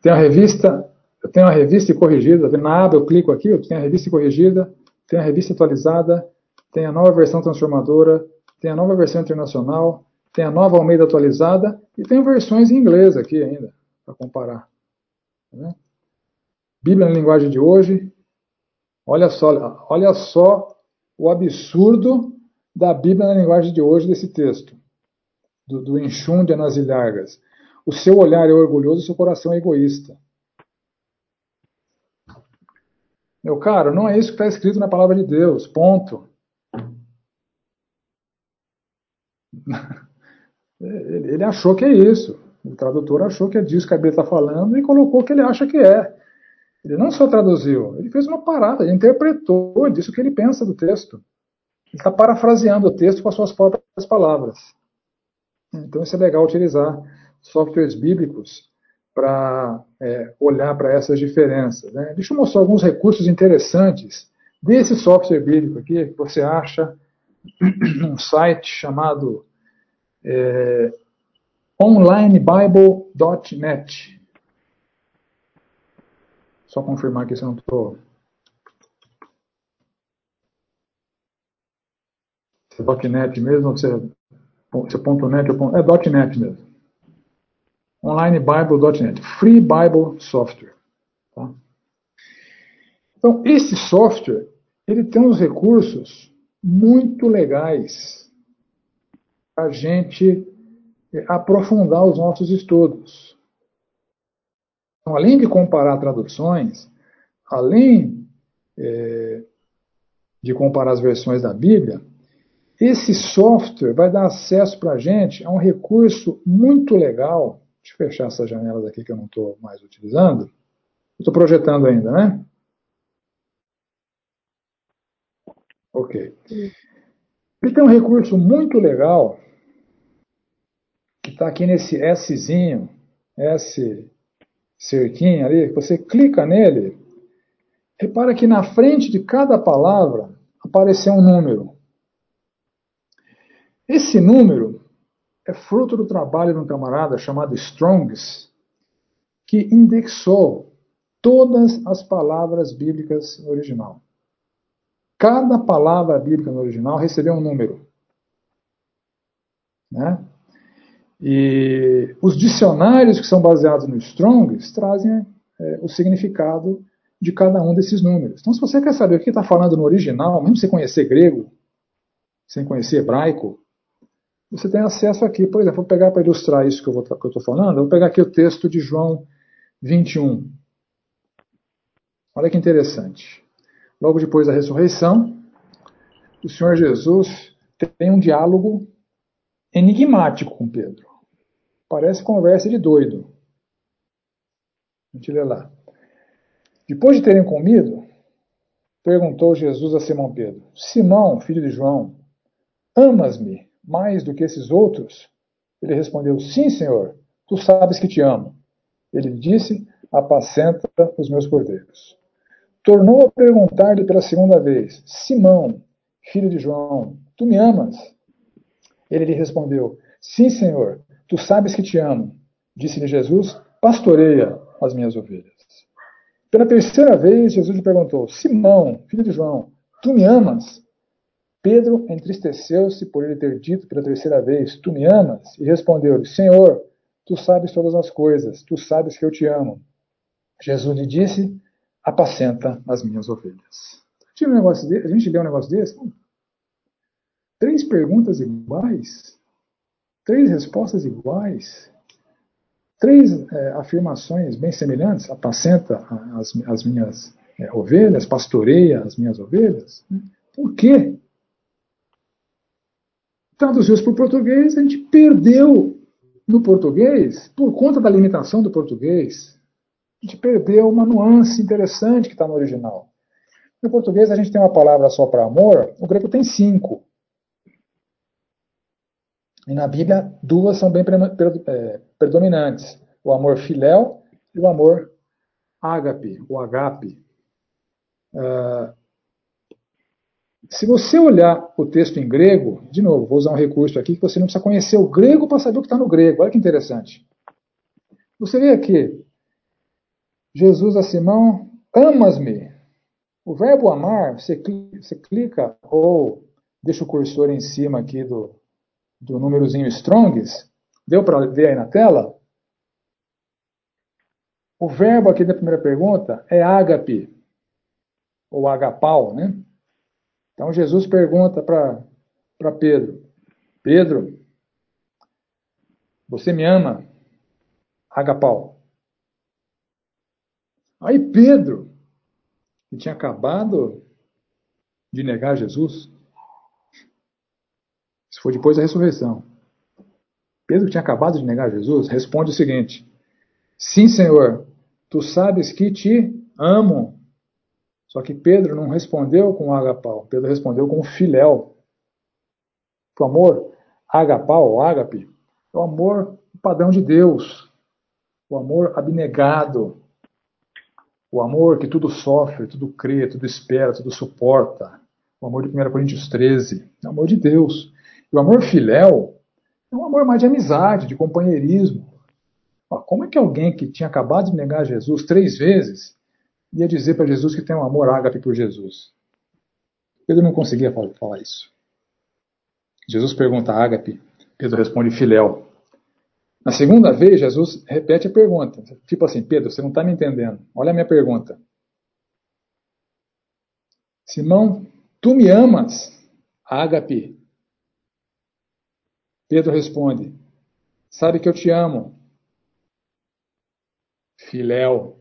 Tem a revista, eu tenho a revista corrigida, na aba eu clico aqui, eu tenho a revista corrigida, tem a revista atualizada, tem a nova versão transformadora, tem a nova versão internacional, tem a nova Almeida atualizada e tem versões em inglês aqui ainda, para comparar. Né? Bíblia na linguagem de hoje. Olha só, olha só o absurdo da Bíblia na linguagem de hoje desse texto, do, do Enxum de. O seu olhar é orgulhoso, o seu coração é egoísta. Meu caro, não é isso que está escrito na palavra de Deus. Ponto. <laughs> Ele achou que é isso. O tradutor achou que é disso que a Bíblia está falando e colocou o que ele acha que é. Ele não só traduziu, ele fez uma parada, ele interpretou, disse o que ele pensa do texto. Ele está parafraseando o texto com as suas próprias palavras. Então isso é legal utilizar softwares bíblicos para é, olhar para essas diferenças. Né? Deixa eu mostrar alguns recursos interessantes desse software bíblico aqui, que você acha num <clears throat> site chamado é, onlinebible.net. Só confirmar aqui se eu não estou. Se é .net mesmo, ou se é, se é ponto .net ou ponto, é .net mesmo. Onlinebible.net. Free Bible Software. Tá? Então, esse software, ele tem uns recursos muito legais a gente aprofundar os nossos estudos. Então, além de comparar traduções, além é, de comparar as versões da Bíblia, esse software vai dar acesso para a gente a um recurso muito legal. Deixa eu fechar essas janelas aqui que eu não estou mais utilizando. Estou projetando ainda, né? Ok. Ele tem um recurso muito legal está aqui nesse Szinho, S cerquinho ali, você clica nele, repara que na frente de cada palavra apareceu um número. Esse número é fruto do trabalho de um camarada chamado Strongs, que indexou todas as palavras bíblicas no original. Cada palavra bíblica no original recebeu um número. Né? E os dicionários que são baseados no Strongs trazem é, o significado de cada um desses números. Então, se você quer saber o que está falando no original, mesmo sem conhecer grego, sem conhecer hebraico, você tem acesso aqui. Por exemplo, vou pegar para ilustrar isso que eu estou falando, vou pegar aqui o texto de João 21. Olha que interessante. Logo depois da ressurreição, o Senhor Jesus tem um diálogo enigmático com Pedro. Parece conversa de doido. A gente lê lá. Depois de terem comido, perguntou Jesus a Simão Pedro: Simão, filho de João, amas-me mais do que esses outros? Ele respondeu: Sim, Senhor, tu sabes que te amo. Ele disse: Apacenta os meus cordeiros. Tornou a perguntar-lhe pela segunda vez: Simão, filho de João, tu me amas? Ele lhe respondeu: Sim, Senhor, tu sabes que te amo. Disse-lhe Jesus: Pastoreia as minhas ovelhas. Pela terceira vez, Jesus lhe perguntou: Simão, filho de João, tu me amas? Pedro entristeceu-se por ele ter dito pela terceira vez: Tu me amas? E respondeu-lhe: Senhor, tu sabes todas as coisas, tu sabes que eu te amo. Jesus lhe disse: Apacenta as minhas ovelhas. A gente lê um negócio desse? Três perguntas iguais, três respostas iguais, três é, afirmações bem semelhantes: apacenta as, as minhas é, ovelhas, pastoreia as minhas ovelhas. Por quê? Traduziu para o português, a gente perdeu no português, por conta da limitação do português, a gente perdeu uma nuance interessante que está no original. No português a gente tem uma palavra só para amor, o grego tem cinco. E na Bíblia, duas são bem é, predominantes: o amor filéu e o amor ágape, o agape. Uh, se você olhar o texto em grego, de novo, vou usar um recurso aqui que você não precisa conhecer o grego para saber o que está no grego. Olha que interessante. Você vê aqui, Jesus a Simão, amas-me. O verbo amar, você clica, você clica ou deixa o cursor em cima aqui do, do númerozinho Strongs, deu para ver aí na tela? O verbo aqui da primeira pergunta é ágape, ou agapau, né? Então Jesus pergunta para Pedro: Pedro, você me ama? Agapau. Aí Pedro, que tinha acabado de negar Jesus, isso foi depois da ressurreição. Pedro, que tinha acabado de negar Jesus, responde o seguinte: Sim, Senhor, tu sabes que te amo. Só que Pedro não respondeu com agapau, Pedro respondeu com filéu. O amor agapau, ou ágape, é o amor padrão de Deus, o amor abnegado, o amor que tudo sofre, tudo crê, tudo espera, tudo suporta, o amor de 1 Coríntios 13, é o amor de Deus. O amor filéu é um amor mais de amizade, de companheirismo. Como é que alguém que tinha acabado de negar Jesus três vezes ia dizer para Jesus que tem um amor ágape por Jesus? Pedro não conseguia falar isso. Jesus pergunta a ágape, Pedro responde filéu. Na segunda vez, Jesus repete a pergunta. Tipo assim, Pedro, você não está me entendendo. Olha a minha pergunta. Simão, tu me amas? Ágape. Pedro responde: Sabe que eu te amo. Filéu.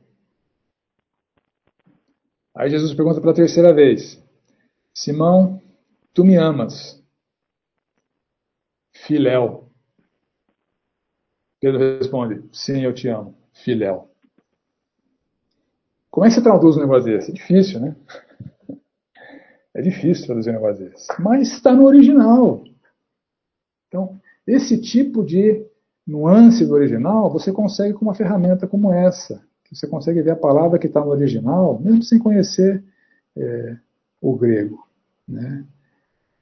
Aí Jesus pergunta pela terceira vez: Simão, tu me amas? Filéu. Pedro responde: Sim, eu te amo. Filéu. Como é que você traduz um negócio desse? É difícil, né? <laughs> É difícil traduzir um negócio desse. Mas está no original. Então, esse tipo de nuance do original você consegue com uma ferramenta como essa. Que você consegue ver a palavra que está no original, mesmo sem conhecer é, o grego. Né?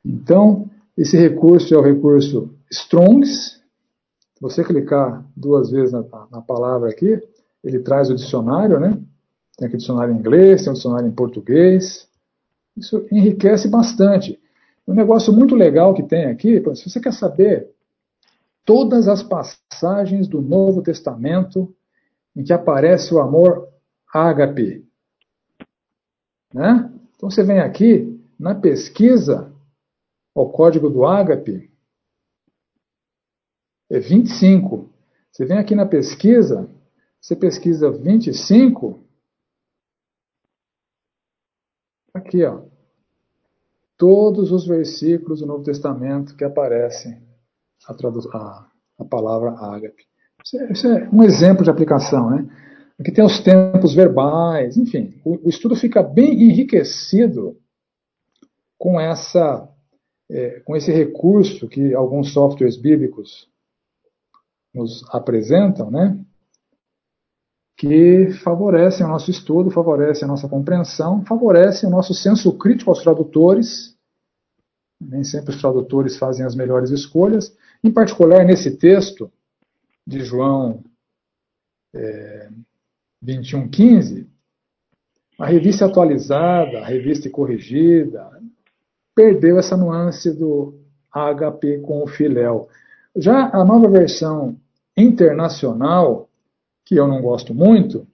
Então, esse recurso é o recurso Strongs. Se você clicar duas vezes na, na palavra aqui, ele traz o dicionário, né? Tem aqui o dicionário em inglês, tem o dicionário em português. Isso enriquece bastante. Um negócio muito legal que tem aqui, se você quer saber todas as passagens do Novo Testamento em que aparece o amor ágape, né? Então você vem aqui na pesquisa, o código do ágape é 25. Você vem aqui na pesquisa, você pesquisa 25, aqui ó, todos os versículos do Novo Testamento que aparecem a, a, a palavra ágape. Isso é, isso é, um exemplo de aplicação, né? Aqui tem os tempos verbais, enfim, o, o estudo fica bem enriquecido com essa, é, com esse recurso que alguns softwares bíblicos nos apresentam, né? Que favorecem o nosso estudo, favorecem a nossa compreensão, favorecem o nosso senso crítico aos tradutores. Nem sempre os tradutores fazem as melhores escolhas. Em particular, nesse texto de João é, 2115, a revista atualizada, a revista corrigida, perdeu essa nuance do HP com o filéu. Já a nova versão internacional, que eu não gosto muito,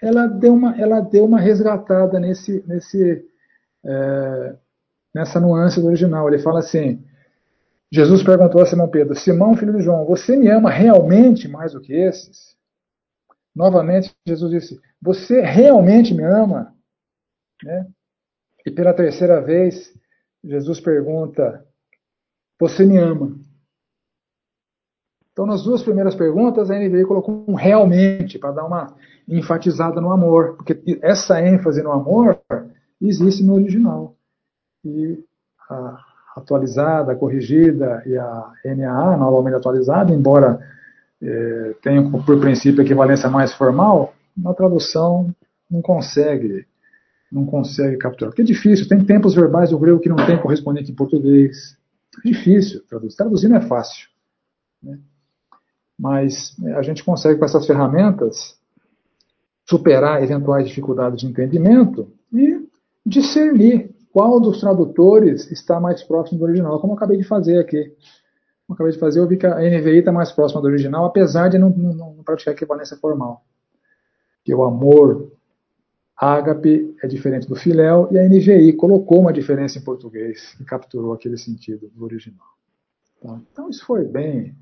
ela deu uma, ela deu uma resgatada nesse, nesse, é, nessa nuance do original. Ele fala assim: Jesus perguntou a Simão Pedro, Simão, filho de João, você me ama realmente mais do que esses? Novamente, Jesus disse: Você realmente me ama? Né? E pela terceira vez, Jesus pergunta: Você me ama? Então, nas duas primeiras perguntas, a NVI colocou um realmente, para dar uma enfatizada no amor, porque essa ênfase no amor existe no original. E a atualizada, a corrigida e a NAA, novamente atualizada, embora é, tem por princípio equivalência mais formal, na tradução não consegue não consegue capturar. Porque é difícil, tem tempos verbais do grego que não tem correspondente em português. É difícil traduzir. Traduzir não é fácil. Né? Mas é, a gente consegue, com essas ferramentas, superar eventuais dificuldades de entendimento e discernir qual dos tradutores está mais próximo do original, como eu acabei de fazer aqui eu acabei de fazer, eu vi que a NVI está mais próxima do original, apesar de não, não, não praticar equivalência formal. Que o amor ágape é diferente do filéu, e a NVI colocou uma diferença em português e capturou aquele sentido do original. Tá? Então isso foi bem.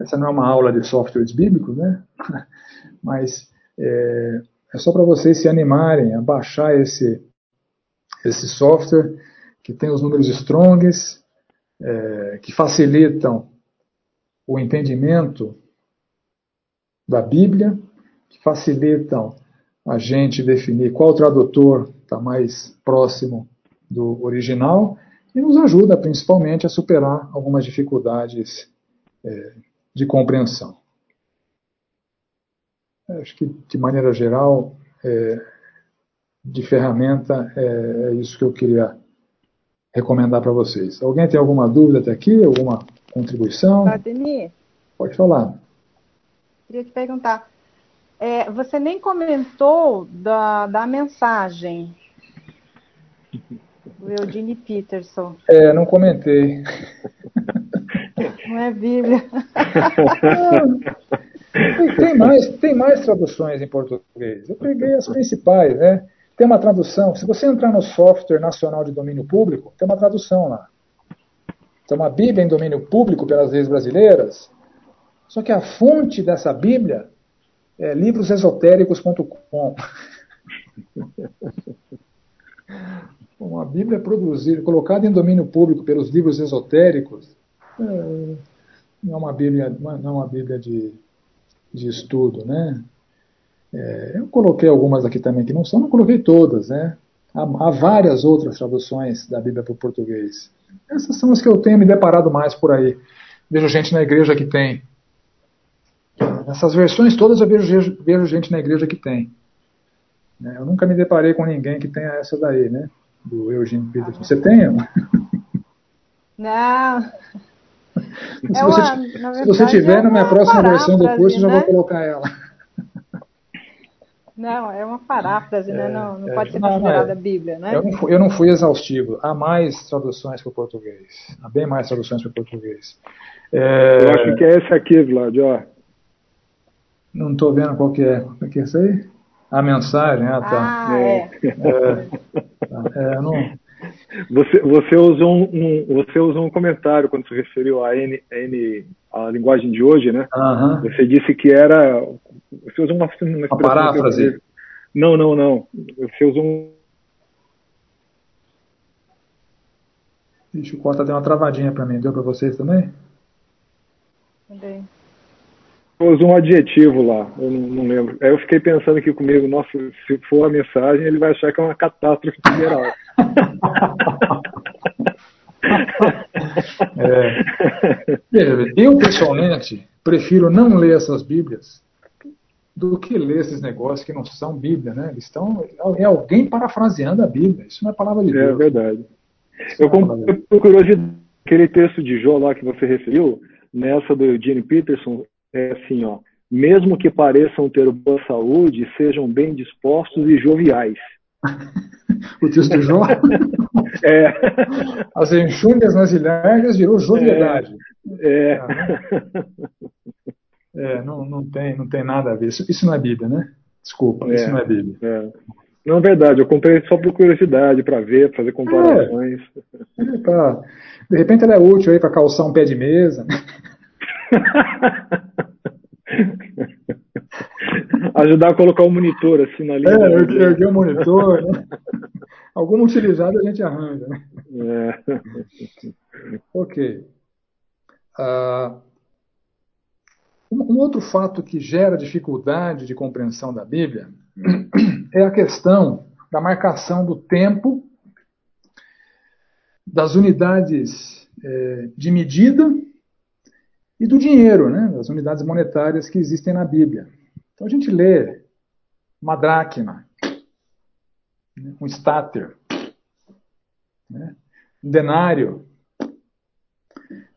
Essa não é uma aula de softwares bíblicos, né? <laughs> Mas é, é só para vocês se animarem a baixar esse, esse software que tem os números strongs é, que facilitam o entendimento da Bíblia, que facilitam a gente definir qual tradutor está mais próximo do original e nos ajuda principalmente a superar algumas dificuldades é, de compreensão. Acho que, de maneira geral, é, de ferramenta, é, é isso que eu queria recomendar para vocês. Alguém tem alguma dúvida até aqui? Alguma contribuição? Vladimir? Pode falar. Queria te perguntar. É, você nem comentou da, da mensagem do Eugene Peterson. É, não comentei. Não é Bíblia. <laughs> tem, mais, tem mais traduções em português. Eu peguei as principais, né? Tem uma tradução. Se você entrar no software nacional de domínio público, tem uma tradução lá. Tem uma Bíblia em domínio público pelas leis brasileiras. Só que a fonte dessa Bíblia é livrosesotéricos.com. <laughs> Uma Bíblia produzida, colocada em domínio público pelos livros esotéricos, é, não é uma Bíblia, não é uma Bíblia de, de estudo, né? É, eu coloquei algumas aqui também que não são, não coloquei todas, né? Há, há várias outras traduções da Bíblia para o português. Essas são as que eu tenho me deparado mais por aí. Vejo gente na igreja que tem. Essas versões todas eu vejo, vejo gente na igreja que tem. Né? Eu nunca me deparei com ninguém que tenha essa daí, né? Do Eugênio Peterson. Você tem? Não. Se, é você, uma, se você tiver é na minha próxima versão do curso, né? já vou né? colocar ela. Não, é uma paráfrase, né? é, né? Não, não é, pode ser considerada é. Bíblia, né? Eu não, fui, eu não fui exaustivo. Há mais traduções para o português. Há bem mais traduções para o português. É... Eu acho que é esse aqui, Vlad, ó. Não estou vendo qual que é. O que é isso aí? A mensagem, ah, tá. Ah, é. é. é não... Você, você, usou um, você usou um comentário quando se referiu a N, N a linguagem de hoje, né? Você disse que era. Você usou uma, uma, uma paráfrase. Não, não, não. Você usou um. Ixi, o Cota deu uma travadinha para mim. Deu para vocês também? Também. Pôs um adjetivo lá, eu não, não, lembro. Aí eu fiquei pensando aqui comigo, nossa, se for a mensagem, ele vai achar que é uma catástrofe geral. <laughs> é. Eu, pessoalmente, prefiro não ler essas Bíblias do que ler esses negócios que não são Bíblia, né? Eles estão. É alguém parafraseando a Bíblia. Isso não é palavra de é Deus. É verdade. Isso eu, é por curiosidade, aquele texto de Jó lá que você referiu, nessa do Gene Peterson, é assim, ó. Mesmo que pareçam ter boa saúde, sejam bem dispostos e joviais. <laughs> o texto de Jó? é. As enxúndias nas ilhargas virou jovialidade. É. é. É, não, não, tem, não tem nada a ver. Isso, isso não é Bíblia, né? Desculpa, é, isso não é Bíblia. É. Não é verdade, eu comprei só por curiosidade, para ver, fazer comparações. É, pra, de repente ela é útil aí para calçar um pé de mesa. <laughs> <laughs> Ajudar a colocar o um monitor assim na linha. É, erguer, o monitor. Né? <laughs> Alguma utilidade a gente arranja. Né? É. Ok. Uh, um outro fato que gera dificuldade de compreensão da Bíblia <clears throat> é a questão da marcação do tempo, das unidades é, de medida e do dinheiro, né, das unidades monetárias que existem na Bíblia. Então a gente lê uma dracma, né, um stater, né, um denário,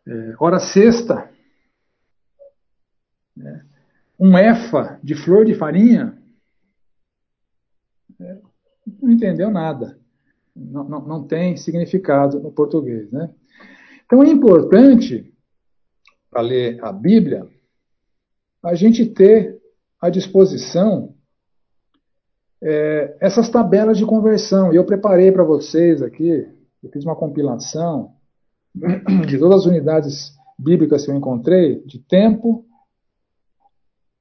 é, hora sexta, né? Um efa de flor de farinha, é, não entendeu nada. Não, não, não tem significado no português. Né? Então é importante, para ler a Bíblia, a gente ter à disposição é, essas tabelas de conversão. E eu preparei para vocês aqui, eu fiz uma compilação <clears throat> de todas as unidades bíblicas que eu encontrei, de tempo,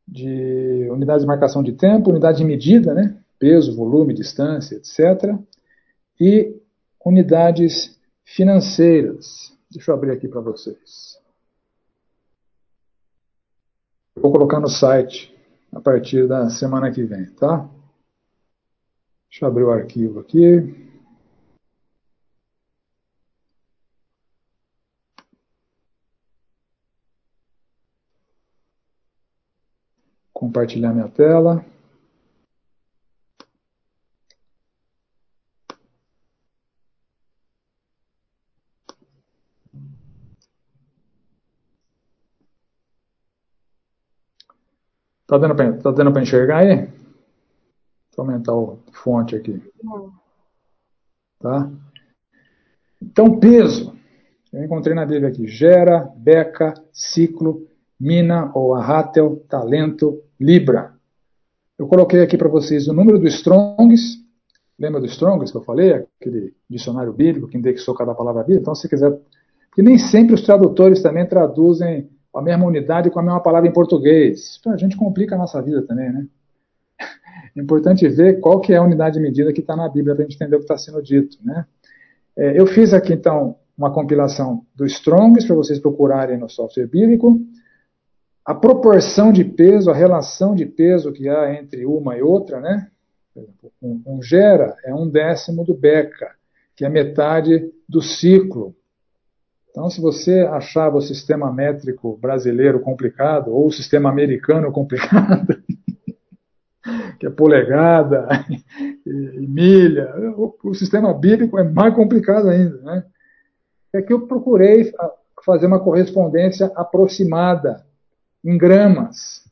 de unidades de marcação de tempo, unidade de medida, né? peso, volume, distância, etc. E unidades financeiras. Deixa eu abrir aqui para vocês. Vou colocar no site a partir da semana que vem, tá? Deixa eu abrir o arquivo aqui. compartilhar minha tela. Tá dando para tá dando enxergar aí? Vou aumentar o fonte aqui. Tá? Então, peso. Eu encontrei na Bíblia aqui. Gera, beca, ciclo, mina ou arrátel, talento, Libra. Eu coloquei aqui para vocês o número do Strongs. Lembra do Strongs que eu falei? Aquele dicionário bíblico que indexou cada palavra bíblica? Então, se quiser. Porque nem sempre os tradutores também traduzem a mesma unidade com a mesma palavra em português. A gente complica a nossa vida também, né? <laughs> É importante ver qual que é a unidade de medida que está na Bíblia para a gente entender o que está sendo dito, né? É, eu fiz aqui, então, uma compilação do Strongs para vocês procurarem no software bíblico a proporção de peso, a relação de peso que há entre uma e outra, né? Um, um gera é um décimo do beca, que é metade do ciclo. Então, se você achava o sistema métrico brasileiro complicado, ou o sistema americano <laughs> complicado, que é polegada <laughs> e, milha, o, o, sistema bíblico é mais complicado ainda. Né? É que eu procurei fazer uma correspondência aproximada em gramas.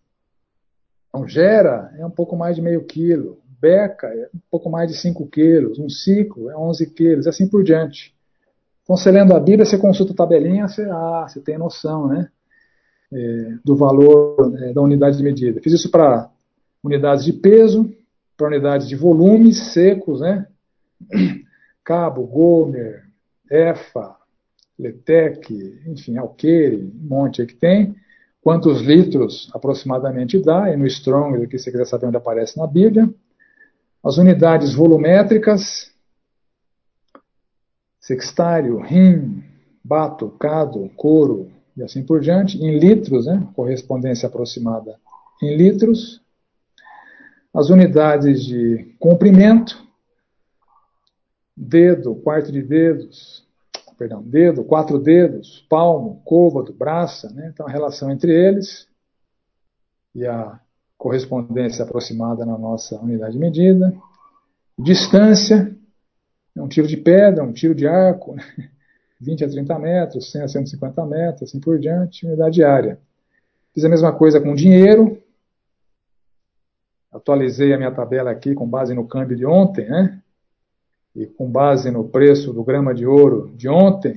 Então, gera é um pouco mais de meio quilo, beca é um pouco mais de 5 quilos, um ciclo é 11 quilos, assim por diante. Então, você lendo a Bíblia, você consulta a tabelinha, você, ah, você tem noção né, é, do valor é, da unidade de medida. Fiz isso para unidades de peso, para unidades de volumes secos, né? <clears throat> Cabo, Gomer, EFA, Letec, enfim, Alqueire, um monte aí que tem quantos litros aproximadamente dá, e no Strong, aqui se você quiser saber onde aparece na Bíblia. As unidades volumétricas, sextário, rim, bato, cado, couro e assim por diante, em litros, né, correspondência aproximada em litros, as unidades de comprimento, dedo, quarto de dedos, perdão, dedo, quatro dedos, palmo, côvado, braça, né? então a relação entre eles e a correspondência aproximada na nossa unidade de medida, distância, um tiro de pedra, um tiro de arco, <laughs> 20 a 30 metros, 100 a 150 metros, assim por diante, unidade diária. Fiz a mesma coisa com dinheiro, atualizei a minha tabela aqui com base no câmbio de ontem, né? E com base no preço do grama de ouro de ontem,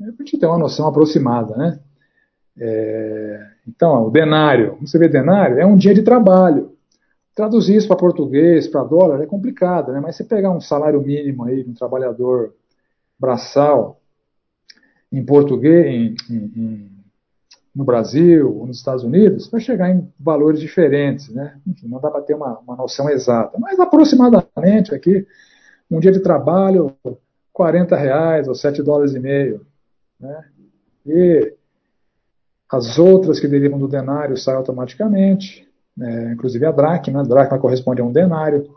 a gente tem uma noção aproximada, né? É, então, o denário, você vê denário, é um dia de trabalho. Traduzir isso para português, para dólar, é complicado, né? Mas você pegar um salário mínimo aí de um trabalhador braçal em português, em, em, no Brasil ou nos Estados Unidos, vai chegar em valores diferentes, né? Enfim, não dá para ter uma, uma noção exata, mas aproximadamente aqui, um dia de trabalho, 40 reais ou 7 dólares e meio, né? E as outras que derivam do denário saem automaticamente, é, inclusive a dracma, a dracma corresponde a um denário.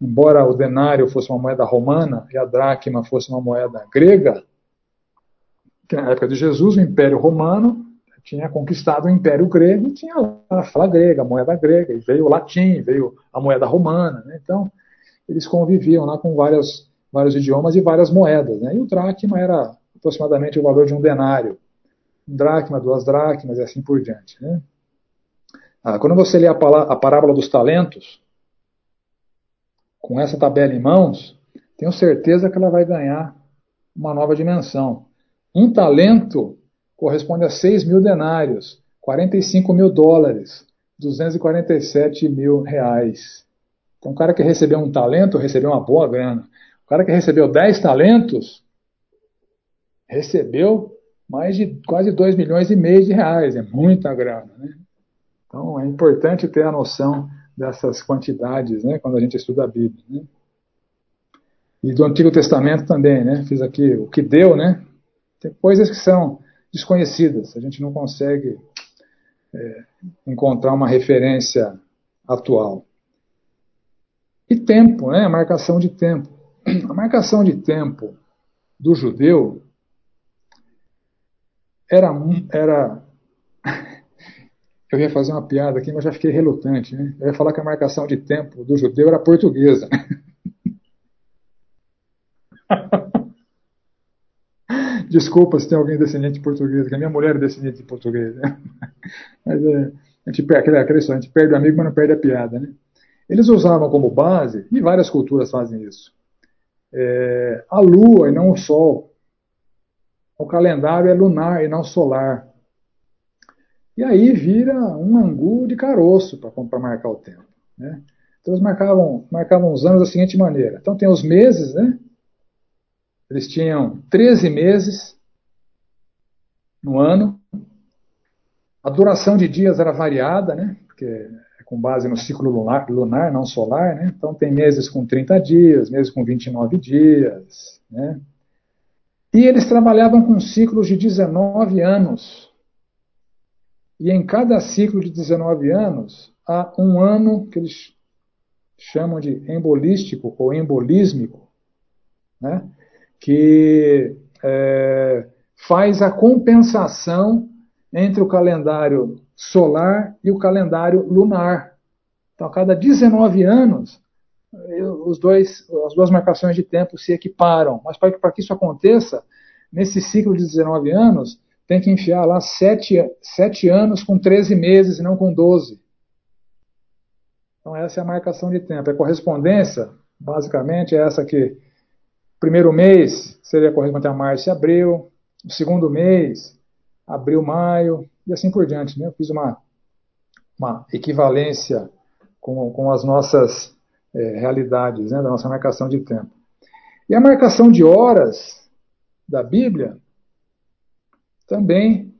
Embora o denário fosse uma moeda romana e a dracma fosse uma moeda grega, que na época de Jesus o Império Romano tinha conquistado o Império Grego e tinha a fala grega, a moeda grega, e veio o latim, veio a moeda romana. Né? Então, eles conviviam lá com vários idiomas e várias moedas. Né? E o dracma era aproximadamente o valor de um denário. Um dracma, duas dracmas e assim por diante. Né? Ah, quando você lê a, a parábola dos talentos, com essa tabela em mãos, tenho certeza que ela vai ganhar uma nova dimensão. Um talento corresponde a 6 mil denários, 45 mil dólares, 247 mil reais. Então, o cara que recebeu um talento recebeu uma boa grana. O cara que recebeu 10 talentos recebeu mais de quase 2 milhões e meio de reais. É muita grana. Né? Então é importante ter a noção dessas quantidades, né, quando a gente estuda a Bíblia. Né? E do Antigo Testamento também, né? Fiz aqui o que deu, né? Tem coisas que são desconhecidas, a gente não consegue é, encontrar uma referência atual. E tempo, né? A marcação de tempo. A marcação de tempo do judeu era, era eu ia fazer uma piada aqui, mas já fiquei relutante. Né? Eu ia falar que a marcação de tempo do judeu era portuguesa. <laughs> Desculpa se tem alguém descendente de português, que a minha mulher é descendente de português. Né? <laughs> Mas é, a, gente perde, a gente perde o amigo, mas não perde a piada. Né? Eles usavam como base, e várias culturas fazem isso, é, a lua e não o sol. O calendário é lunar e não solar. E aí vira um angu de caroço para marcar o tempo. Né? Então eles marcavam, marcavam os anos da seguinte maneira. Então tem os meses, né? Eles tinham 13 meses no ano. A duração de dias era variada, né? Porque é com base no ciclo lunar, lunar, não solar, né? Então tem meses com 30 dias, meses com 29 dias, né? E eles trabalhavam com ciclos de 19 anos. E em cada ciclo de 19 anos, há um ano que eles chamam de embolístico ou embolísmico, né? que é, faz a compensação entre o calendário solar e o calendário lunar. Então, a cada 19 anos, os dois, as duas marcações de tempo se equiparam. Mas para que isso aconteça, nesse ciclo de 19 anos, tem que enfiar lá sete, sete anos com 13 meses e não com 12. Então essa é a marcação de tempo. A correspondência, basicamente, é essa aqui. Primeiro mês seria correspondente a março e abril. O segundo mês, abril, maio, e assim por diante. Né? Eu fiz uma, uma equivalência com, com as nossas é, realidades, né? da nossa marcação de tempo. E a marcação de horas da Bíblia também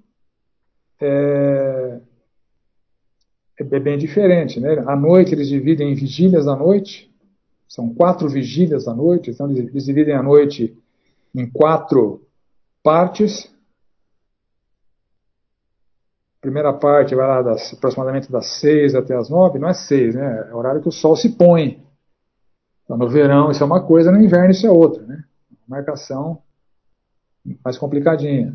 é, é bem diferente. Né? À noite eles dividem em vigílias da noite, são quatro vigílias da noite, então eles dividem a noite em quatro partes. A primeira parte vai lá das, aproximadamente das seis até as nove, não é seis, né? É o horário que o sol se põe. Então, no verão isso é uma coisa, no inverno isso é outra, né? Marcação mais complicadinha.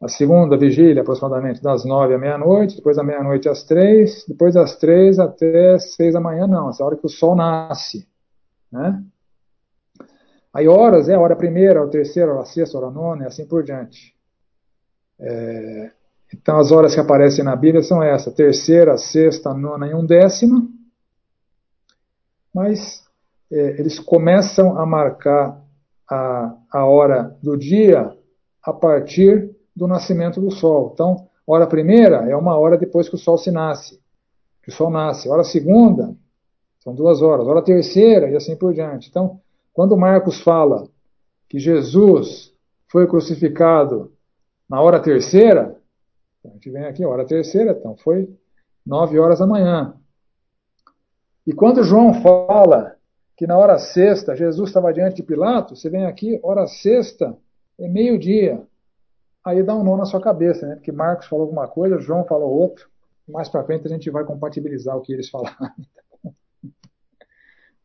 A segunda vigília, aproximadamente das nove à meia-noite, depois da meia-noite às três, depois das três até seis da manhã, não, essa é a hora que o sol nasce. Né? Aí horas é a hora primeira, a terceira, a sexta, a hora nona e assim por diante. É, então as horas que aparecem na Bíblia são essas, terceira, sexta, nona e um décima. Mas é, eles começam a marcar a, a hora do dia a partir do nascimento do Sol. Então, hora primeira é uma hora depois que o Sol se nasce, que o Sol nasce. Hora segunda são duas horas. Hora terceira e assim por diante. Então, quando Marcos fala que Jesus foi crucificado na hora terceira, a gente vem aqui, hora terceira, então foi nove horas da manhã. E quando João fala que na hora sexta Jesus estava diante de Pilatos, você vem aqui, hora sexta é meio-dia. Aí dá um nó na sua cabeça, né? Porque Marcos falou alguma coisa, João falou outro. Mais para frente a gente vai compatibilizar o que eles falaram. <laughs>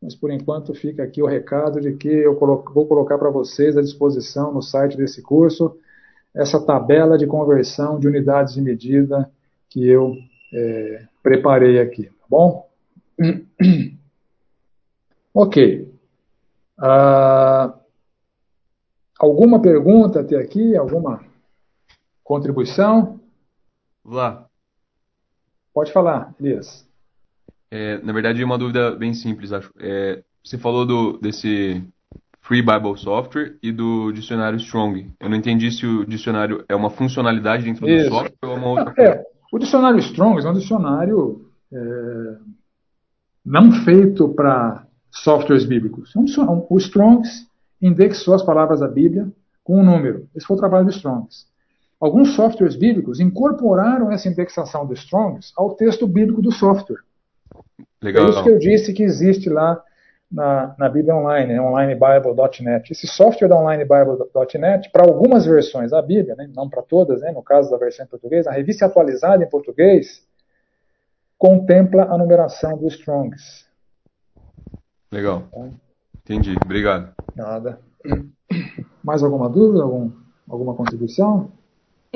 Mas por enquanto fica aqui o recado de que eu vou colocar para vocês à disposição no site desse curso essa tabela de conversão de unidades de medida que eu é, preparei aqui, tá bom? <clears throat> Ok. Uh, alguma pergunta até aqui? Alguma contribuição? Vá. Pode falar, Elias. É, na verdade, é uma dúvida bem simples, acho. É, você falou do, desse Free Bible Software e do dicionário Strong. Eu não entendi se o dicionário é uma funcionalidade dentro Isso. do software ou é uma outra. É, o dicionário Strong é um dicionário é, não feito para softwares bíblicos. O Strongs indexou as palavras da Bíblia com um número. Esse foi o trabalho do Strongs. Alguns softwares bíblicos incorporaram essa indexação do Strongs ao texto bíblico do software. Legal. É isso que eu disse que existe lá na, na Bíblia Online, né, onlinebible.net. Esse software da onlinebible.net, para algumas versões da Bíblia, né, não para todas, né, no caso da versão em português, a revista atualizada em português contempla a numeração do Strongs. Legal. Entendi. Obrigado. Nada. <clears throat> Mais alguma dúvida? Algum, alguma contribuição?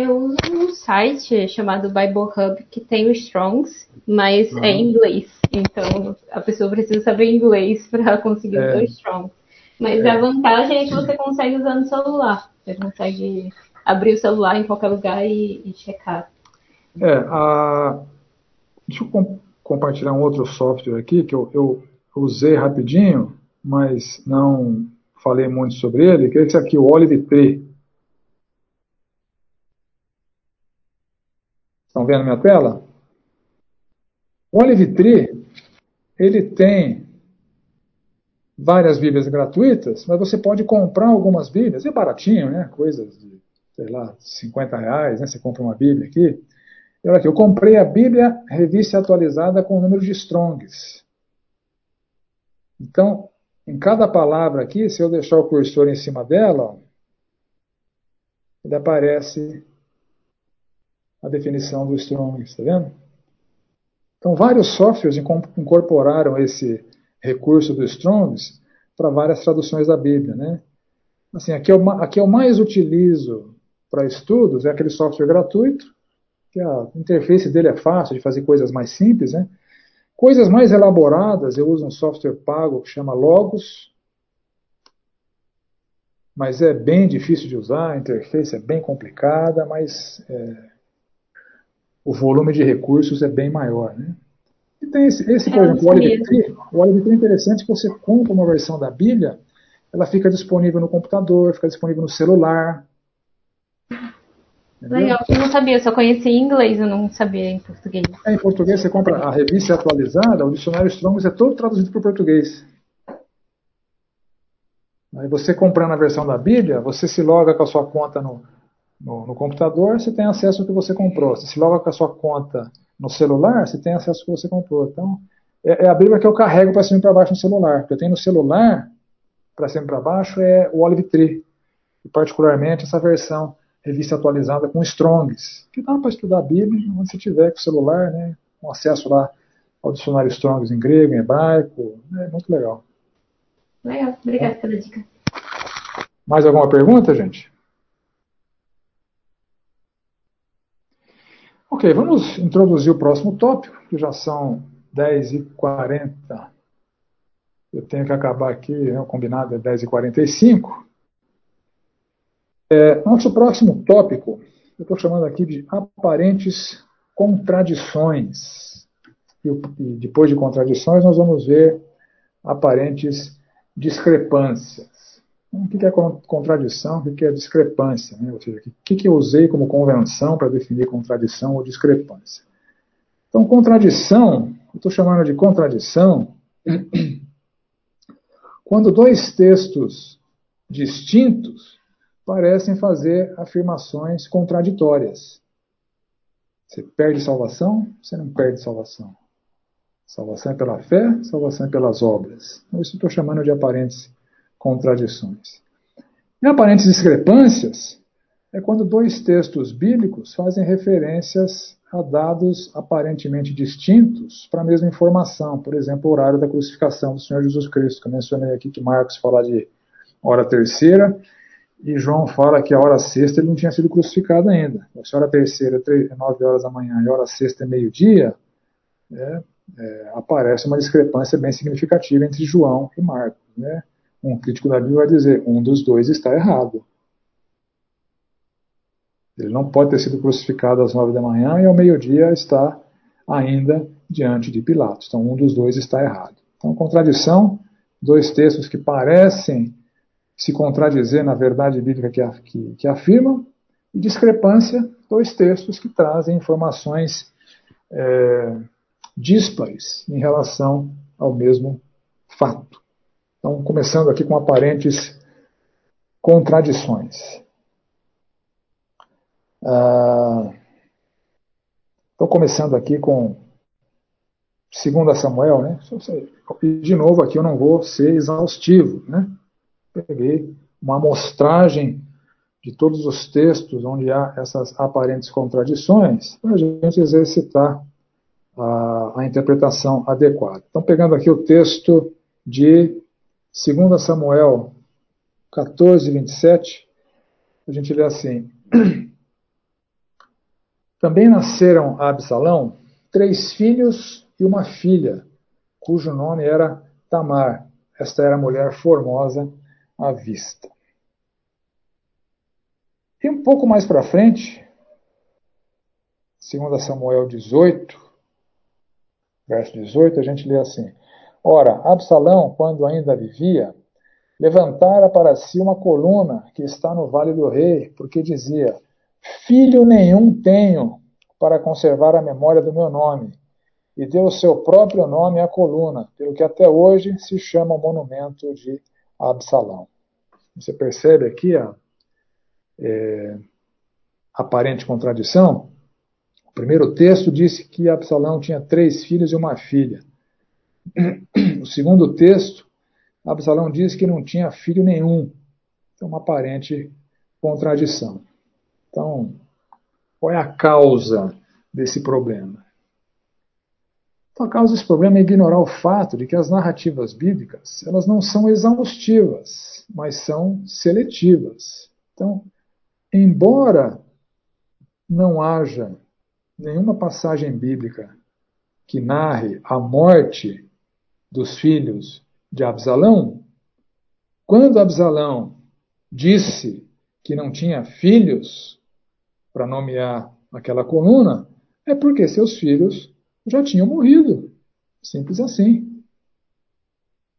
Eu uso um site chamado Bible Hub que tem o Strongs, mas uhum. é em inglês. Então a pessoa precisa saber inglês <laughs> para conseguir é. o Strongs. Mas é. a vantagem é que você consegue usar no celular. Você consegue abrir o celular em qualquer lugar e, e checar. É, a... deixa eu com compartilhar um outro software aqui que eu, eu usei rapidinho, mas não falei muito sobre ele, que é esse aqui, o Olive Tree. Estão vendo minha tela? O Olive Tree, ele tem várias Bíblias gratuitas, mas você pode comprar algumas Bíblias, é baratinho, né? Coisas de, sei lá, 50 reais, né? Você compra uma Bíblia aqui. Eu, aqui, eu comprei a Bíblia revista atualizada com o número de Strongs. Então, em cada palavra aqui, se eu deixar o cursor em cima dela, ó, ele aparece a definição do Strong, está vendo? Então, vários softwares incorporaram esse recurso do Strongs para várias traduções da Bíblia, né? Assim, aqui eu, aqui eu mais utilizo para estudos é aquele software gratuito, que a interface dele é fácil de fazer coisas mais simples, né? Coisas mais elaboradas, eu uso um software pago que chama Logos, mas é bem difícil de usar, a interface é bem complicada, mas é, o volume de recursos é bem maior. Né? E tem esse, esse por é exemplo, o OLB3, o OLB3 é interessante que você compra uma versão da Bíblia, ela fica disponível no computador, fica disponível no celular, Legal, eu não sabia, eu só conhecia em inglês, eu não sabia em português. É, em português você compra a revista atualizada, o dicionário Strongs é todo traduzido para o português. Aí você comprando a versão da Bíblia, você se loga com a sua conta no, no, no, computador, você tem acesso ao que você comprou. Você se loga com a sua conta no celular, você tem acesso ao que você comprou. Então, é, é a Bíblia que eu carrego para cima e para baixo no celular. O que eu tenho no celular, para cima e para baixo, é o Olive Tree. e particularmente essa versão revista atualizada com Strongs, que dá para estudar a Bíblia onde você tiver com o celular, né, com acesso lá ao dicionário Strongs em grego, em hebraico, é muito legal. Legal, obrigada pela dica. Mais alguma pergunta, gente? Ok, vamos introduzir o próximo tópico, que já são 10h40. Eu tenho que acabar aqui, né, o combinado é 10h45. É, nosso próximo tópico, eu estou chamando aqui de aparentes contradições. E, e depois de contradições, nós vamos ver aparentes discrepâncias. O que é contradição? O que é discrepância? Né? Ou seja, o que, eu usei como convenção para definir contradição ou discrepância? Então, contradição, eu estou chamando de contradição <clears throat> quando dois textos distintos parecem fazer afirmações contraditórias. Você perde salvação, você não perde salvação. Salvação é pela fé, salvação é pelas obras. Então, isso estou chamando de aparentes contradições. E aparentes discrepâncias é quando dois textos bíblicos fazem referências a dados aparentemente distintos para a mesma informação. Por exemplo, o horário da crucificação do Senhor Jesus Cristo, que eu mencionei aqui que Marcos fala de hora terceira e João fala que a hora sexta ele não tinha sido crucificado ainda. Se a hora terceira é nove horas da manhã e a hora sexta é meio-dia, é, é, aparece uma discrepância bem significativa entre João e Marcos. Né? Um crítico da Bíblia vai dizer: um dos dois está errado. Ele não pode ter sido crucificado às nove da manhã e ao meio-dia está ainda diante de Pilatos. Então, um dos dois está errado. Então, contradição, dois textos que parecem se contradizer na verdade bíblica que, que, que afirmam, e discrepância, dois textos que trazem informações é, díspares em relação ao mesmo fato. Então, começando aqui com aparentes contradições. Ah, estou começando aqui com 2 Samuel, né? E de novo aqui eu não vou ser exaustivo, né? Peguei uma amostragem de todos os textos onde há essas aparentes contradições para a gente exercitar a, a interpretação adequada. Então, pegando aqui o texto de 2 Samuel 14, 27, a gente lê assim: Também nasceram a Absalão três filhos e uma filha, cujo nome era Tamar. Esta era a mulher formosa à vista. E um pouco mais para frente, 2 Samuel 18, verso 18, a gente lê assim: Ora, Absalão, quando ainda vivia, levantara para si uma coluna que está no vale do rei, porque dizia: Filho nenhum tenho para conservar a memória do meu nome. E deu o seu próprio nome à coluna, pelo que até hoje se chama o monumento de Absalão. Você percebe aqui a é, aparente contradição? O primeiro texto disse que Absalão tinha três filhos e uma filha. O segundo texto, Absalão diz que não tinha filho nenhum. É uma aparente contradição. Então, qual é a causa desse problema? Então, a causa desse problema é ignorar o fato de que as narrativas bíblicas elas não são exaustivas, mas são seletivas. Então, embora não haja nenhuma passagem bíblica que narre a morte dos filhos de Absalão, quando Absalão disse que não tinha filhos para nomear aquela coluna, é porque seus filhos já tinham morrido. Simples assim.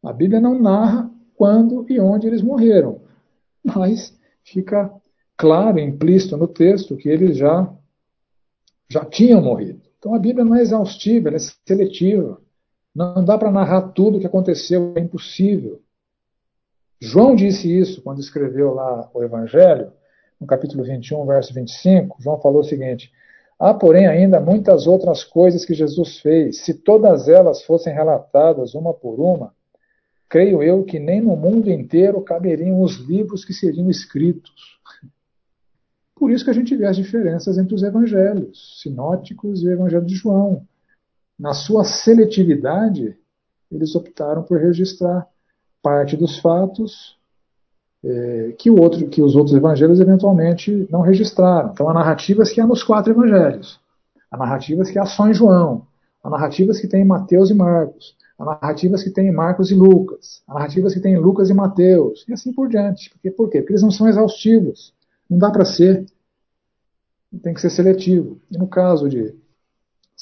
A Bíblia não narra quando e onde eles morreram, mas fica claro, implícito no texto, que eles já, já tinham morrido. Então a Bíblia não é exaustiva, ela é seletiva. Não dá para narrar tudo o que aconteceu, é impossível. João disse isso quando escreveu lá o Evangelho, no capítulo 21, verso 25. João falou o seguinte: Há, porém, ainda muitas outras coisas que Jesus fez. Se todas elas fossem relatadas uma por uma, creio eu que nem no mundo inteiro caberiam os livros que seriam escritos. Por isso que a gente vê as diferenças entre os evangelhos sinóticos e o evangelho de João. Na sua seletividade, eles optaram por registrar parte dos fatos é, que, outro, que os outros evangelhos eventualmente não registraram. Então, há narrativas que há nos quatro evangelhos, há narrativas que há só em João, há narrativas que tem em Mateus e Marcos, há narrativas que tem em Marcos e Lucas, há narrativas que tem em Lucas e Mateus, e assim por diante. Por quê? Porque eles não são exaustivos. Não dá para ser. Tem que ser seletivo. E no caso de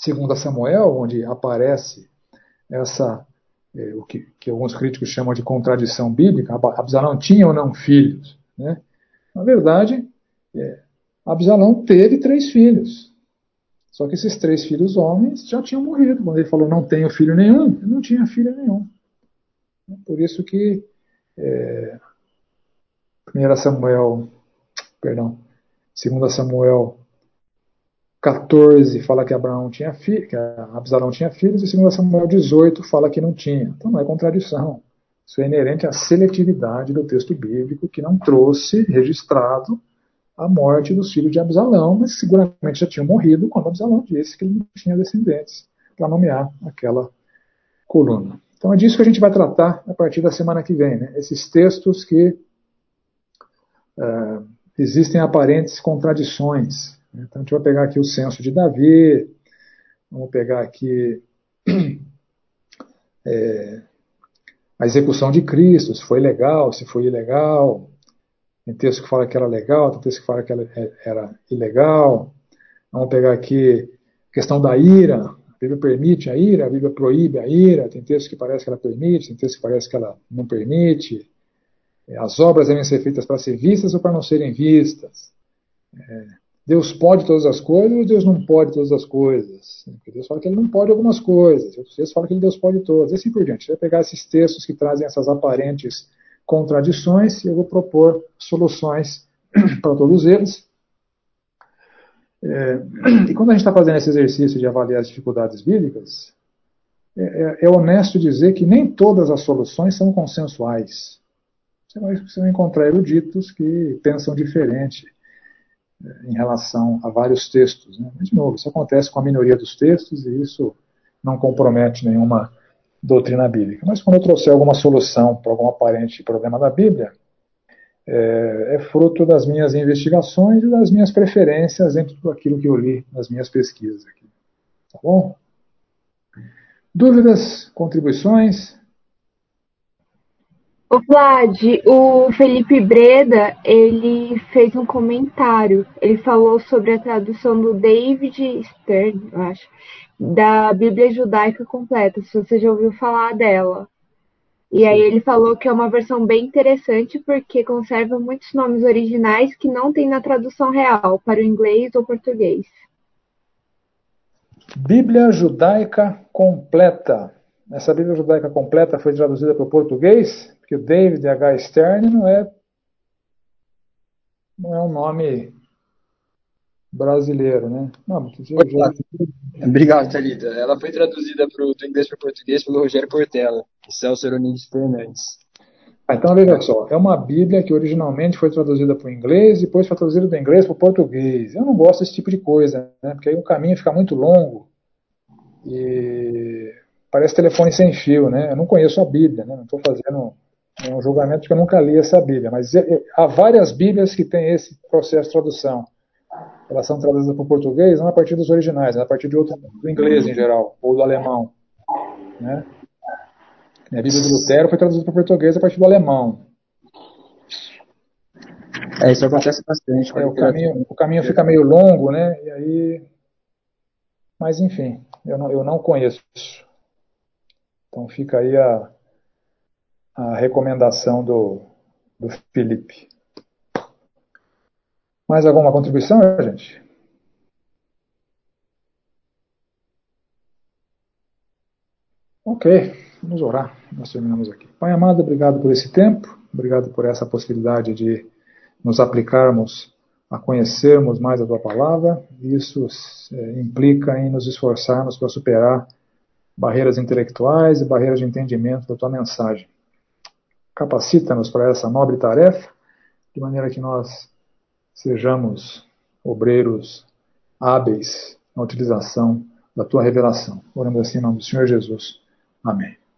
2 Samuel, onde aparece essa é, o que, que, alguns críticos chamam de contradição bíblica, Absalão tinha ou não filhos. Né? Na verdade, é, Absalão teve três filhs. Só que esses três filhos homens já tinham morrido. Quando ele falou não tenho filho nenhum, ele não tinha filho nenhum. Por isso que é, 1 Samuel, perdão, 2 Samuel 14 fala que Abraão tinha filho, que Absalão tinha filhos, e 2 Samuel 18 fala que não tinha. Então não é contradição. Isso é inerente à seletividade do texto bíblico, que não trouxe registrado a morte dos filhos de Absalão, mas seguramente já tinham morrido quando Absalão disse que ele não tinha descendentes, para nomear aquela coluna. Então é disso que a gente vai tratar a partir da semana que vem. Né? Esses textos que uh, existem aparentes contradições então a gente vai pegar aqui o censo de Davi, vamos pegar aqui <clears throat> é, a execução de Cristo, se foi legal, se foi ilegal. Tem texto que fala que era legal, tem texto que fala que era ilegal. Vamos pegar aqui a questão da ira. A Bíblia permite a ira, a Bíblia proíbe a ira. Tem texto que parece que ela permite, tem texto que parece que ela não permite. As obras devem ser feitas para ser vistas ou para não serem vistas. É, Deus pode todas as coisas ou Deus não pode todas as coisas? Porque Deus fala que ele não pode algumas coisas, outros textos falam que Deus pode todas, e assim por diante. Vai pegar esses textos que trazem essas aparentes contradições e eu vou propor soluções <clears throat> para todos eles. É, e quando a gente está fazendo esse exercício de avaliar as dificuldades bíblicas, é, é, é, honesto dizer que nem todas as soluções são consensuais. Você vai, você vai encontrar eruditos que pensam diferente em relação a vários textos. Né? Mas, de novo, isso acontece com a minoria dos textos e isso não compromete nenhuma doutrina bíblica. Mas quando eu trouxer alguma solução para algum aparente problema da Bíblia, é, é, fruto das minhas investigações e das minhas preferências dentro daquilo que eu li nas minhas pesquisas aqui. Tá bom? Dúvidas, contribuições? O Vlad, o Felipe Breda, ele fez um comentário. Ele falou sobre a tradução do David Stern, eu acho, da Bíblia Judaica Completa, se você já ouviu falar dela. E aí ele falou que é uma versão bem interessante porque conserva muitos nomes originais que não tem na tradução real para o inglês ou português. Bíblia Judaica Completa. Essa Bíblia Judaica Completa foi traduzida para o português? Que o David H. Stern não é, não é um nome brasileiro, né? Não, já... Obrigado, Thalita. Ela foi traduzida pro, do inglês para o português pelo Rogério Portela e Celso Eronides Fernandes. Ah, então, veja só, é uma Bíblia que originalmente foi traduzida para o inglês, depois foi traduzida do inglês para o português. Eu não gosto desse tipo de coisa, né? porque aí o caminho fica muito longo e parece telefone sem fio, né? Eu não conheço a Bíblia, né? Não estou fazendo é um julgamento que eu nunca li essa Bíblia, mas é, é, há várias Bíblias que têm esse processo de tradução. Elas são traduzidas para o português não a partir dos originais, a partir de outro, do inglês em geral, ou do alemão. Né? A Bíblia de Lutero foi traduzida para o português a partir do alemão. É, isso acontece bastante. É, o, caminho, o caminho fica meio longo, né? E aí. Mas enfim, eu não, eu não conheço. Então fica aí a, a recomendação do, do Felipe. Mais alguma contribuição, gente? Ok, vamos orar. Nós terminamos aqui. Pai amado, obrigado por esse tempo, obrigado por essa possibilidade de nos aplicarmos a conhecermos mais a tua palavra. Isso é, implica em nos esforçarmos para superar barreiras intelectuais e barreiras de entendimento da tua mensagem. Capacita-nos para essa nobre tarefa, de maneira que nós sejamos obreiros hábeis na utilização da tua revelação. Oramos assim em nome do Senhor Jesus. Amém.